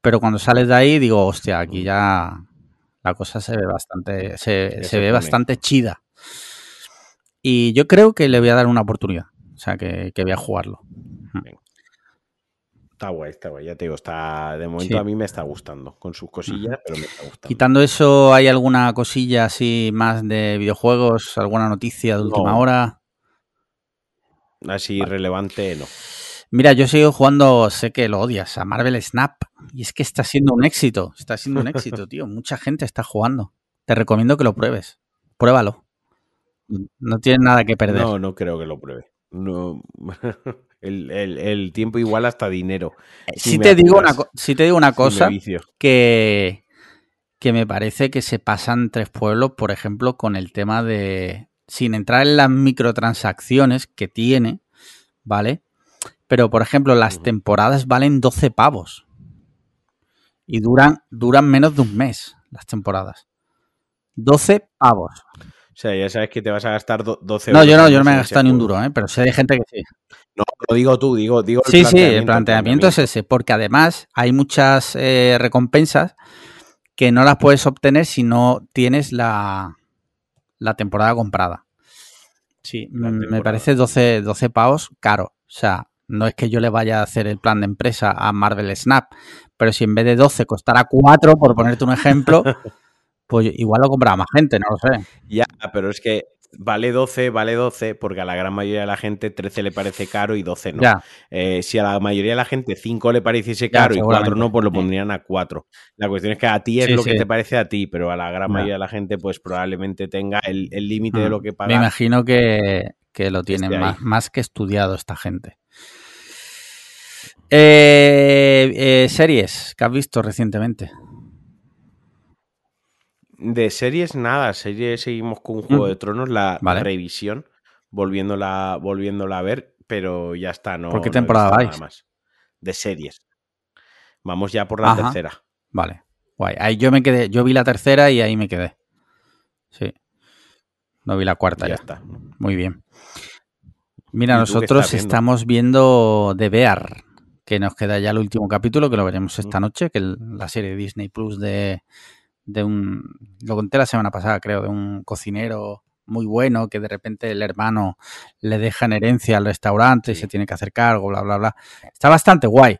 Pero cuando sales de ahí, digo, hostia, aquí ya la cosa se ve bastante, se, ve bastante chida. Y yo creo que le voy a dar una oportunidad. O sea, que, que voy a jugarlo. Está guay, está guay, ya te digo, está, de momento Sí. a mí me está gustando, con sus cosillas, pero me está gustando. Quitando eso, ¿hay alguna cosilla así más de videojuegos? ¿Alguna noticia de última No. hora? Así relevante, no. Mira, yo sigo jugando, sé que lo odias, a Marvel Snap. Y es que está siendo un éxito. Está siendo un éxito, (laughs) tío. Mucha gente está jugando. Te recomiendo que lo pruebes. Pruébalo. No tienes nada que perder. No, no creo que lo pruebe. No. (laughs) El, el- el tiempo igual hasta dinero. si, si te digo una, si te digo una cosa, que, que me parece que se pasan tres pueblos, por ejemplo, con el tema de. Sin entrar en las microtransacciones que tiene, ¿vale? Pero, por ejemplo, las temporadas valen 12 pavos. Y duran, duran menos de un mes las temporadas. 12 pavos. O sea, ya sabes que te vas a gastar do- 12 No, euros yo no, yo no me he gastado ni un juego. duro, ¿eh? pero sé de gente que sí. No, lo digo tú, digo, digo el Sí, sí, el planteamiento, es ese, porque además hay muchas eh, recompensas que no las puedes obtener si no tienes la, la temporada comprada. Sí, La me- parece 12, 12 pavos caro. O sea, no es que yo le vaya a hacer el plan de empresa a Marvel Snap, pero si en vez de 12 costara 4, por ponerte un ejemplo, (laughs) pues igual lo compraba más gente, no lo sé. Ya, pero es que vale 12, vale 12, porque a la gran mayoría de la gente 13 le parece caro y 12 no. Ya, Eh, si a la mayoría de la gente 5 le pareciese Ya, caro y 4 seguramente. no, pues lo pondrían a 4. La cuestión es que a ti es Sí, lo que te parece a ti, pero a la gran Ya. mayoría de la gente pues probablemente tenga el el límite de Mm. lo que Me pagar. imagino que, que lo tienen más, más que estudiado esta gente. Eh, eh, series que has visto recientemente. De series, nada. Series seguimos con Juego Mm. de Tronos, la Vale. revisión, volviéndola, volviéndola a ver, pero ya está, no. ¿Por qué temporada vais? más. De series. Vamos ya por la Ajá. tercera. Vale, guay. Ahí yo me quedé, yo vi la tercera y ahí me quedé. Sí. No vi la cuarta Ya ya. está. Muy bien. Mira, ¿Y tú qué nosotros estamos viendo The Bear, que nos queda ya el último capítulo, que lo veremos esta noche, que el- la serie de Disney Plus de, de un, lo conté la semana pasada, creo, de un cocinero muy bueno que de repente el hermano le deja en herencia al restaurante y se tiene que hacer cargo, bla, bla, bla. Está bastante guay.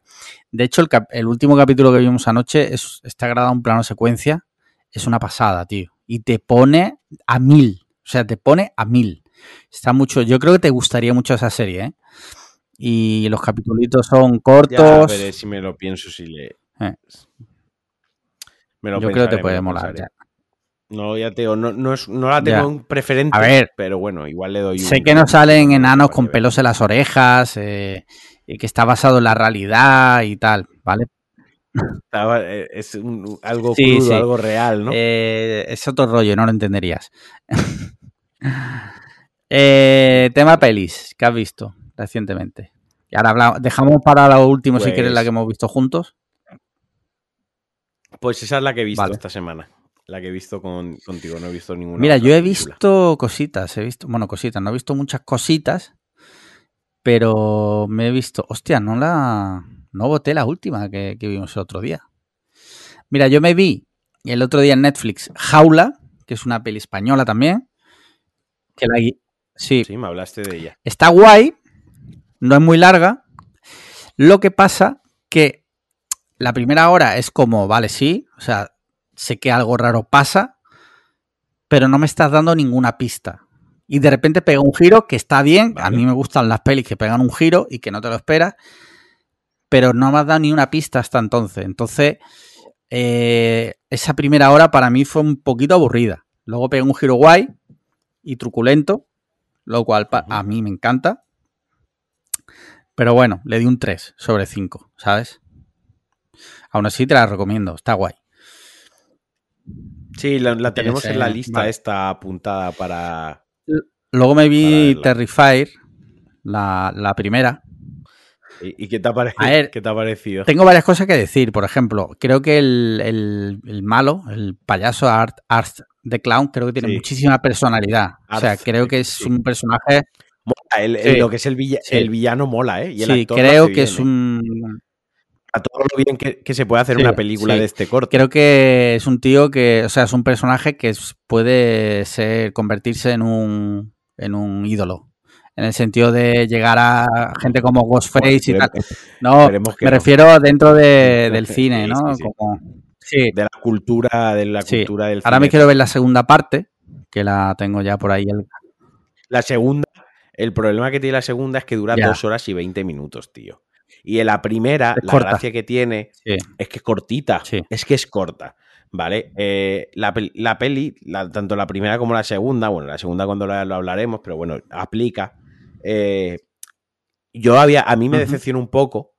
De hecho, el, cap- el último capítulo que vimos anoche es, está grabado en plano secuencia. Es una pasada, tío. Y te pone a mil. O sea, te pone a mil. Está mucho. Yo creo que te gustaría mucho esa serie, ¿eh? Y los capítulos son Ya cortos. veré si me lo pienso, si le. Eh. Me lo Yo creo que te puede molar. ya. No, ya te digo, no, no, es- no la tengo en preferente, A ver. pero bueno, igual le doy un. Sé que no salen enanos con pelos en las orejas. eh, y que está basado en la realidad y tal, ¿vale? Eh, Es un- algo Sí, crudo, sí. algo real, ¿no? Eh, es otro rollo, no lo entenderías. (laughs) Eh, tema pelis que has visto recientemente. Y ahora hablamos, dejamos para lo último, si Pues- quieres, la que hemos visto juntos. Pues esa es la que he visto Vale. esta semana. La que he visto con, contigo, no he visto ninguna. Mira, yo he película. visto cositas, he visto, bueno, cositas, no he visto muchas cositas, pero me he visto, hostia, no la, no voté la última que, que vimos el otro día. Mira, yo me vi el otro día en Netflix Jaula, que es una peli española también, que la, sí, Sí, me hablaste de ella. Está guay, no es muy larga. Lo que pasa que la primera hora es como, vale, sí, o sea, sé que algo raro pasa, pero no me estás dando ninguna pista. Y de repente pega un giro que está bien, a mí me gustan las pelis que pegan un giro y que no te lo esperas, pero no me has dado ni una pista hasta entonces. Entonces, eh, esa primera hora para mí fue un poquito aburrida. Luego pega un giro guay y truculento, lo cual a mí me encanta. Pero bueno, le di un 3 sobre 5, ¿sabes? Aún así te la recomiendo, está guay. Sí, la, tenemos en la lista vale. esta apuntada para. Luego me vi. Terrifier, la, la primera. ¿Y, qué, te ha ver, qué te ha parecido? Tengo varias cosas que decir. Por ejemplo, creo que el, el- el malo, el payaso Art, Art the Clown, creo que tiene Sí. muchísima personalidad. o sea, creo que es sí. un personaje. Mola, el- Sí. el- lo que es el, villa- Sí. el villano mola, ¿eh? Y el Sí, actor creo que bien, es ¿eh? un. A todo lo bien que, que se puede hacer Sí, una película sí. de este corte. Creo que es un tío que, o sea, es un personaje que puede ser convertirse en un en un ídolo. En el sentido de llegar a gente como Ghostface y tal. No, me no. refiero dentro de- del cine, ¿no? sí. Como, De la cultura, de la cultura del Ahora cine. me quiero ver la segunda parte, que la tengo ya por ahí. el- La segunda, el problema que tiene la segunda es que dura Ya. dos horas y 20 minutos, tío. Y en la primera, Es la corta. gracia que tiene Sí, es que es cortita. Sí. Es que es corta. ¿Vale? Eh, la, la peli, la- tanto la primera como la segunda, bueno, la segunda cuando la- lo hablaremos, pero bueno, aplica. Eh, yo había, a mí me decepcionó un poco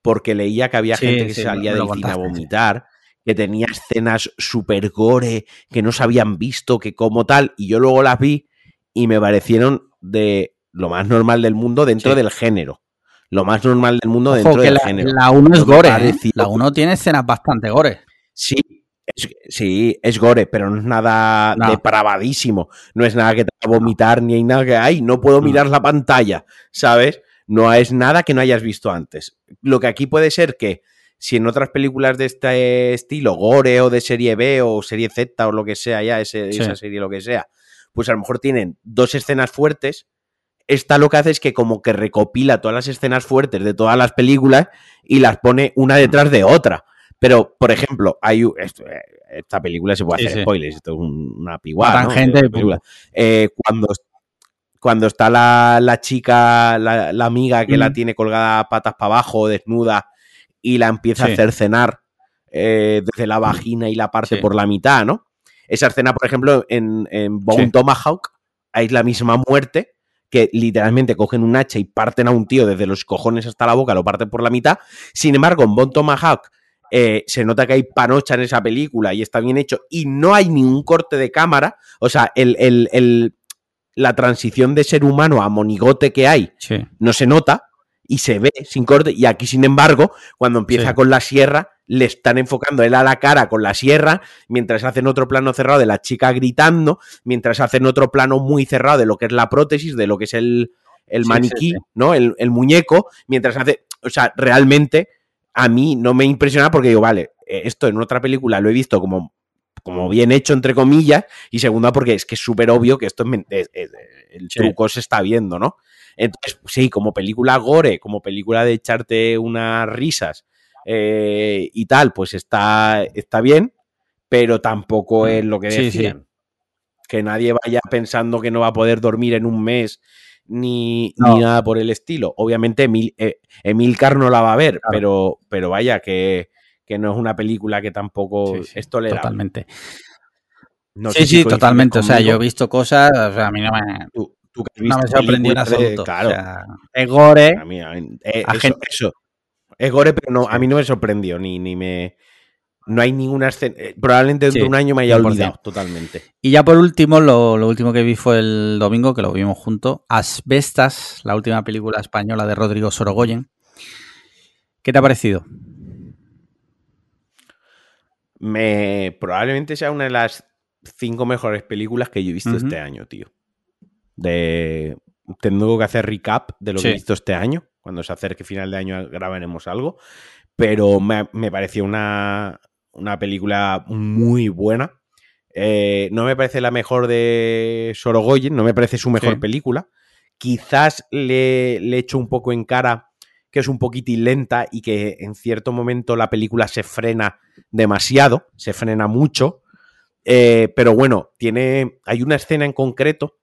porque leía que había Sí, gente que salía del cine a vomitar, que tenía escenas super gore, que no se habían visto, que como tal, y yo luego las vi y me parecieron de lo más normal del mundo dentro del género. Lo más normal del mundo Ojo, dentro que del la, género. la 1 es gore. ¿eh? La 1 tiene escenas bastante gore. Sí, es, sí, es gore, pero no es nada No. depravadísimo. No es nada que te haga vomitar ni hay nada que hay. No puedo No. mirar la pantalla, ¿sabes? No es nada que no hayas visto antes. Lo que aquí puede ser que si en otras películas de este estilo, gore o de serie B o serie Z o lo que sea ya, ese- Sí. esa serie lo que sea, pues a lo mejor tienen dos escenas fuertes. Esta lo que hace es que como que recopila todas las escenas fuertes de todas las películas y las pone una detrás de otra. Pero, por ejemplo, hay esto, eh, esta película se puede hacer sí. spoilers, esto es un- una piguada. ¿no? tangente de y película. Eh, cuando, cuando está la, la chica, la, la amiga que la tiene colgada patas para abajo, desnuda, y la empieza Sí. a cercenar eh, desde la vagina y la parte por la mitad, ¿no? Esa escena, por ejemplo, en, en Bone. Tomahawk, hay la misma muerte que literalmente cogen un hacha y parten a un tío desde los cojones hasta la boca, lo parten por la mitad. Sin embargo, en Bone Tomahawk eh, se nota que hay panocha en esa película y está bien hecho y no hay ningún corte de cámara. O sea, el, el- el- la transición de ser humano a monigote que hay Sí. no se nota y se ve sin corte. Y aquí, sin embargo, cuando empieza Sí. con la sierra, le están enfocando él a la cara con la sierra, mientras hacen otro plano cerrado de la chica gritando, mientras hacen otro plano muy cerrado de lo que es la prótesis, de lo que es el, el Sí, maniquí, sí. ¿no? El, el muñeco, mientras hace. O sea, realmente a mí no me impresiona porque digo, vale, eh, esto en otra película lo he visto como como bien hecho, entre comillas, y segunda porque es que es súper obvio que esto es, es- es- el truco se está viendo, ¿no? Entonces, sí, como película gore, como película de echarte unas risas eh, y tal, pues está, está bien, pero tampoco es lo que Sí, sí. decían. Que nadie vaya pensando que no va a poder dormir en un mes ni, No. ni nada por el estilo. Obviamente Emil, eh, Emilcar no la va a ver, Claro. pero, pero vaya, que, que no es una película que tampoco Sí, es tolerable. Totalmente. No sí, sí, totalmente. O sea, yo he visto cosas, o sea, a mí no me, Tú- tú que has no me visto sorprendió en de- absoluto. claro, O sea, es gore. a mí, a mí- eh, a eso, gente- eso. Es gore, pero no, a mí no me sorprendió, ni, ni me... No hay ninguna escena... eh, Probablemente dentro Sí, de un año me haya 100%. olvidado totalmente. Y ya por último, lo, lo último que vi fue el domingo, que lo vimos juntos, Asbestas, la última película española de Rodrigo Sorogoyen. ¿Qué te ha parecido? Me, probablemente sea una de las cinco mejores películas que yo he visto este año, tío. De... Tengo que hacer recap de lo que he visto este año. Cuando se acerque final de año grabaremos algo. Pero me, me pareció una, una película muy buena. Eh, no me parece la mejor de Sorogoyen, no me parece su mejor Sí. película. Quizás le, le echo un poco en cara que es un poquitín lenta y que en cierto momento la película se frena demasiado, se frena mucho. Eh, pero bueno, tiene. Hay una escena en concreto.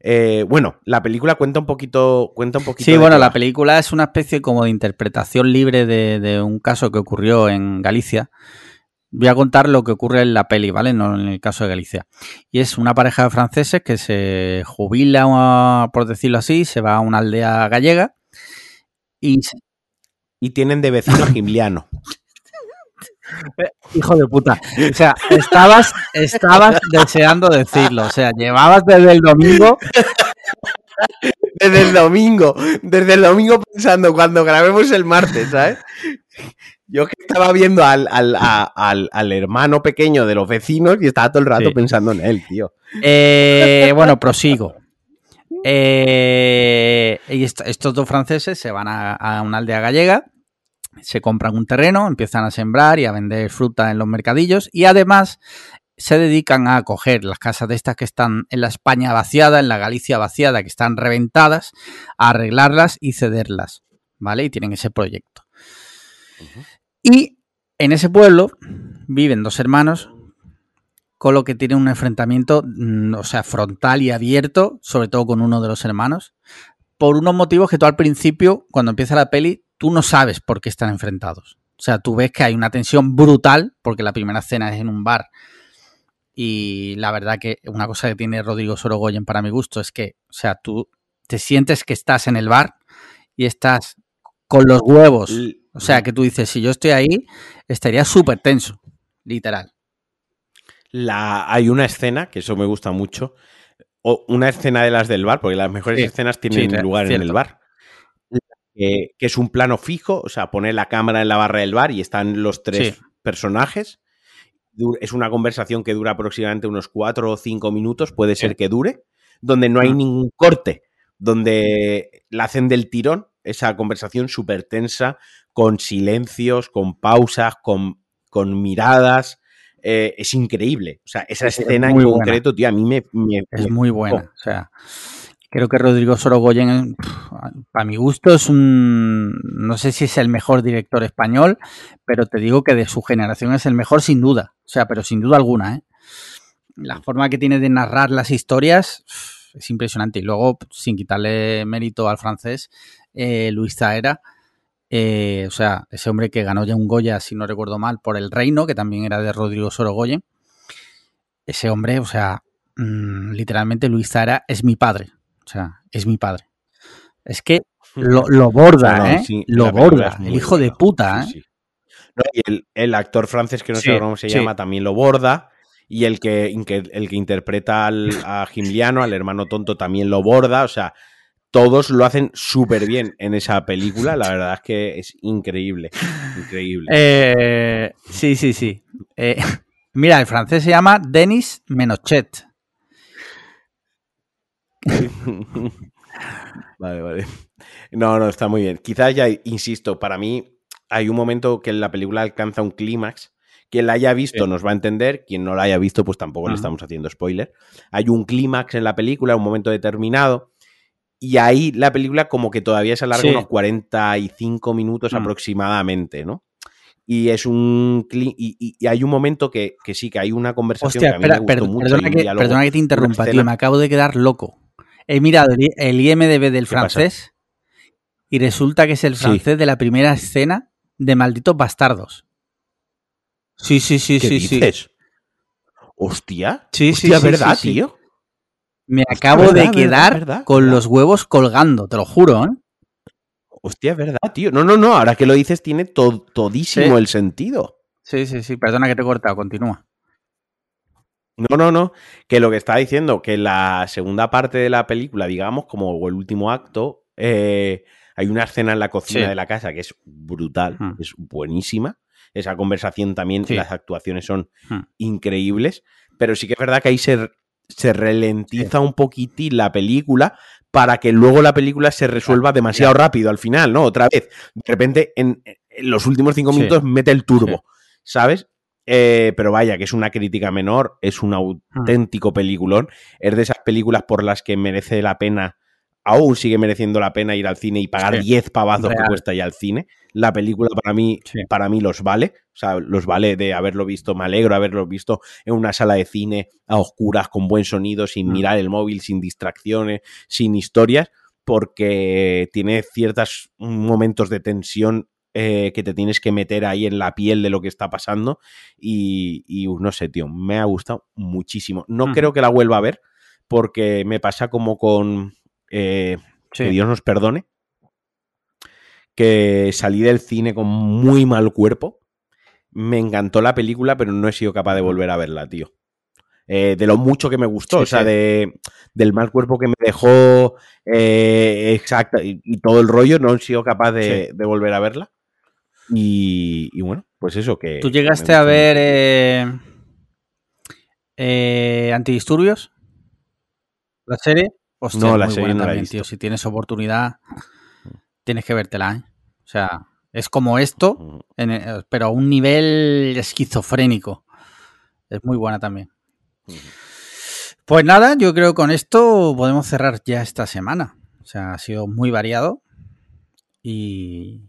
Eh, bueno, la película cuenta un poquito. Cuenta un poquito Sí, bueno, la película es una especie como de interpretación libre de, de un caso que ocurrió en Galicia. Voy a contar lo que ocurre en la peli, ¿vale? No en el caso de Galicia. Y es una pareja de franceses que se jubila, por decirlo así, se va a una aldea gallega y... Y tienen de vecino a (laughs) Gimliano. (laughs) Hijo de puta. O sea, estabas, estabas deseando decirlo. O sea, llevabas desde el domingo Desde el domingo, desde el domingo pensando cuando grabemos el martes, ¿sabes? Yo que estaba viendo al, al, al- al hermano pequeño de los vecinos y estaba todo el rato Sí. pensando en él, tío. Eh, bueno, prosigo. Eh, y est- estos dos franceses se van a, a una aldea gallega, se compran un terreno, empiezan a sembrar y a vender fruta en los mercadillos y además se dedican a coger las casas de estas que están en la España vaciada, en la Galicia vaciada, que están reventadas, a arreglarlas y cederlas, ¿vale? Y tienen ese proyecto. Y en ese pueblo viven dos hermanos con lo que tiene un enfrentamiento, mm, o sea, frontal y abierto, sobre todo con uno de los hermanos, por unos motivos que tú al principio, cuando empieza la peli, tú no sabes por qué están enfrentados. O sea, tú ves que hay una tensión brutal, porque la primera escena es en un bar. Y la verdad que una cosa que tiene Rodrigo Sorogoyen para mi gusto es que, o sea, tú te sientes que estás en el bar y estás con los huevos. O sea, que tú dices, si yo estoy ahí, estaría súper tenso, literal. La, hay una escena, que eso me gusta mucho, o una escena de las del bar, porque las mejores Sí, escenas tienen sí, lugar en el bar. Que, que es un plano fijo, o sea, pone la cámara en la barra del bar y están los tres Sí. personajes. Es una conversación que dura aproximadamente unos cuatro o cinco minutos, puede ser que dure, donde no hay ningún corte, donde la hacen del tirón, esa conversación súper tensa, con silencios, con pausas, con, con miradas. eh, es increíble. O sea, esa es escena en buena. concreto, tío, a mí me, me- Es me muy buena. O sea, Creo que Rodrigo Sorogoyen, para mi gusto, es un. No sé si es el mejor director español, pero te digo que de su generación es el mejor sin duda. O sea, pero sin duda alguna, ¿eh? La forma que tiene de narrar las historias es impresionante. Y luego, sin quitarle mérito al francés, eh, Luis Zaera. Eh, o sea, ese hombre que ganó ya un Goya, si no recuerdo mal, por El Reino, que también era de Rodrigo Sorogoyen. Ese hombre, o sea, mmm, literalmente Luis Zaera es mi padre. O sea, es mi padre. Es que lo, lo borda, No, ¿eh? sí, lo borda. El hijo de puta, ¿eh? sí. No, y el, el actor francés, que no sé cómo se llama, también lo borda. Y el que, que- el que interpreta al, a Gimliano, al hermano tonto, también lo borda. O sea, todos lo hacen súper bien en esa película. La verdad es que es increíble. Increíble. Eh, sí, sí, sí. Eh, (laughs) mira, el francés se llama Denis Menochet. (laughs) vale, vale. No, no, está muy bien. Quizás ya, insisto, para mí hay un momento que la película alcanza un clímax. Quien la haya visto Sí. nos va a entender, quien no la haya visto, pues tampoco le estamos haciendo spoiler. Hay un clímax en la película, un momento determinado, y ahí la película como que todavía se alarga Sí. unos 45 minutos Mm. aproximadamente, ¿no? Y es un y, y- y hay un momento que, que sí, que hay una conversación Hostia, que a mí espera, me per- gustó mucho. y perdona, que, diálogo, perdona que te interrumpa, tío. Me acabo de quedar loco. He mirado el, IMDB del francés y resulta que es el Sí. francés de la primera escena de Malditos Bastardos. Sí, sí, sí, ¿Qué sí, sí. dices? Hostia. Sí, sí, Hostia, sí, ¿verdad, sí, sí. tío? Me Hostia, acabo verdad, de quedar verdad, con los huevos colgando, te lo juro, ¿eh? Hostia, es verdad, tío. No, no, no. Ahora que lo dices, tiene to- todísimo Sí. el sentido. Sí, sí, sí. Perdona que te he cortado, continúa. No, no, no. Que lo que está diciendo, que la segunda parte de la película, digamos, como el último acto, eh, hay una escena en la cocina Sí. de la casa que es brutal, Hmm. es buenísima. Esa conversación también, Sí. las actuaciones son Hmm. increíbles. Pero sí que es verdad que ahí se, se ralentiza un poquitín la película para que luego la película se resuelva demasiado rápido al final, ¿no? Otra vez. De repente, en, en los últimos cinco minutos mete el turbo. ¿sabes? Eh, pero vaya, que es una crítica menor, es un Hmm. auténtico peliculón. Es de esas películas por las que merece la pena, aún sigue mereciendo la pena ir al cine y pagar Sí. 10 pavazos que cuesta ir al cine. La película para mí, Sí. para mí los vale. O sea, los vale de haberlo visto. Me alegro de haberlo visto en una sala de cine a oscuras, con buen sonido, sin Mm. mirar el móvil, sin distracciones, sin historias, porque tiene ciertos momentos de tensión eh, que te tienes que meter ahí en la piel de lo que está pasando. Y, y, no sé, tío, me ha gustado muchísimo. No Mm. creo que la vuelva a ver, porque me pasa como con. eh, Sí. Que Dios nos perdone. Que salí del cine con muy mal cuerpo. Me encantó la película, pero no he sido capaz de volver a verla, tío. Eh, de lo mucho que me gustó, Sí, o sea, sí. de, del mal cuerpo que me dejó, eh, exacto, y, y todo el rollo, no he sido capaz de, de volver a verla. Y, y bueno, pues eso que... ¿Tú llegaste a ver eh, eh, Antidisturbios? ¿La serie? Hostia, No, la muy serie buena no la he también, visto. tío. Si tienes oportunidad, tienes que vértela, ¿eh? O sea, es como esto, Ujú. en el- pero a un nivel esquizofrénico. Es muy buena también. Pues nada, yo creo que con esto podemos cerrar ya esta semana. O sea, ha sido muy variado. Y,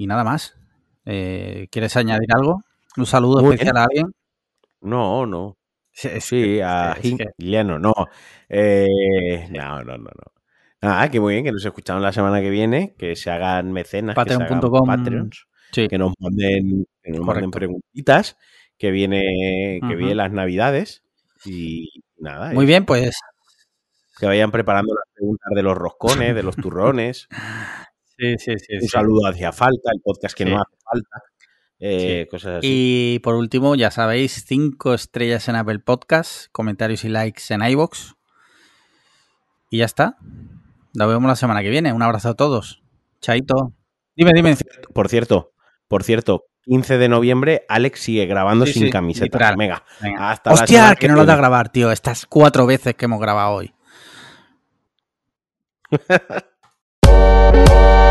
y nada más. Eh, ¿Quieres añadir algo? Un saludo Muy especial bien. a alguien. No, no. Sí, es Sí, que- a es que- Giliano, no. Eh, no, no, no, no. Nada, que muy bien, que nos escuchamos la semana que viene, que se hagan mecenas, Patreon.com. Patreons, sí. que nos manden, que nos manden preguntitas, que viene, que vienen las navidades y nada, Muy bien, pues que vayan preparando las preguntas de los roscones, de los turrones. (laughs) sí, sí, sí. Un saludo hacia falta, el podcast que no hace falta, eh, cosas así. Y por último, ya sabéis, cinco estrellas en Apple Podcast, comentarios y likes en iBox. Y ya está. Nos vemos la semana que viene. Un abrazo a todos. Chaito. Dime, dime. Por cierto, por cierto, 15 de noviembre, Alex sigue grabando Sí, sin sí, camiseta. Venga, Venga. hasta Hostia, semana que no lo da a grabar, tío. Estas cuatro veces que hemos grabado hoy. (laughs)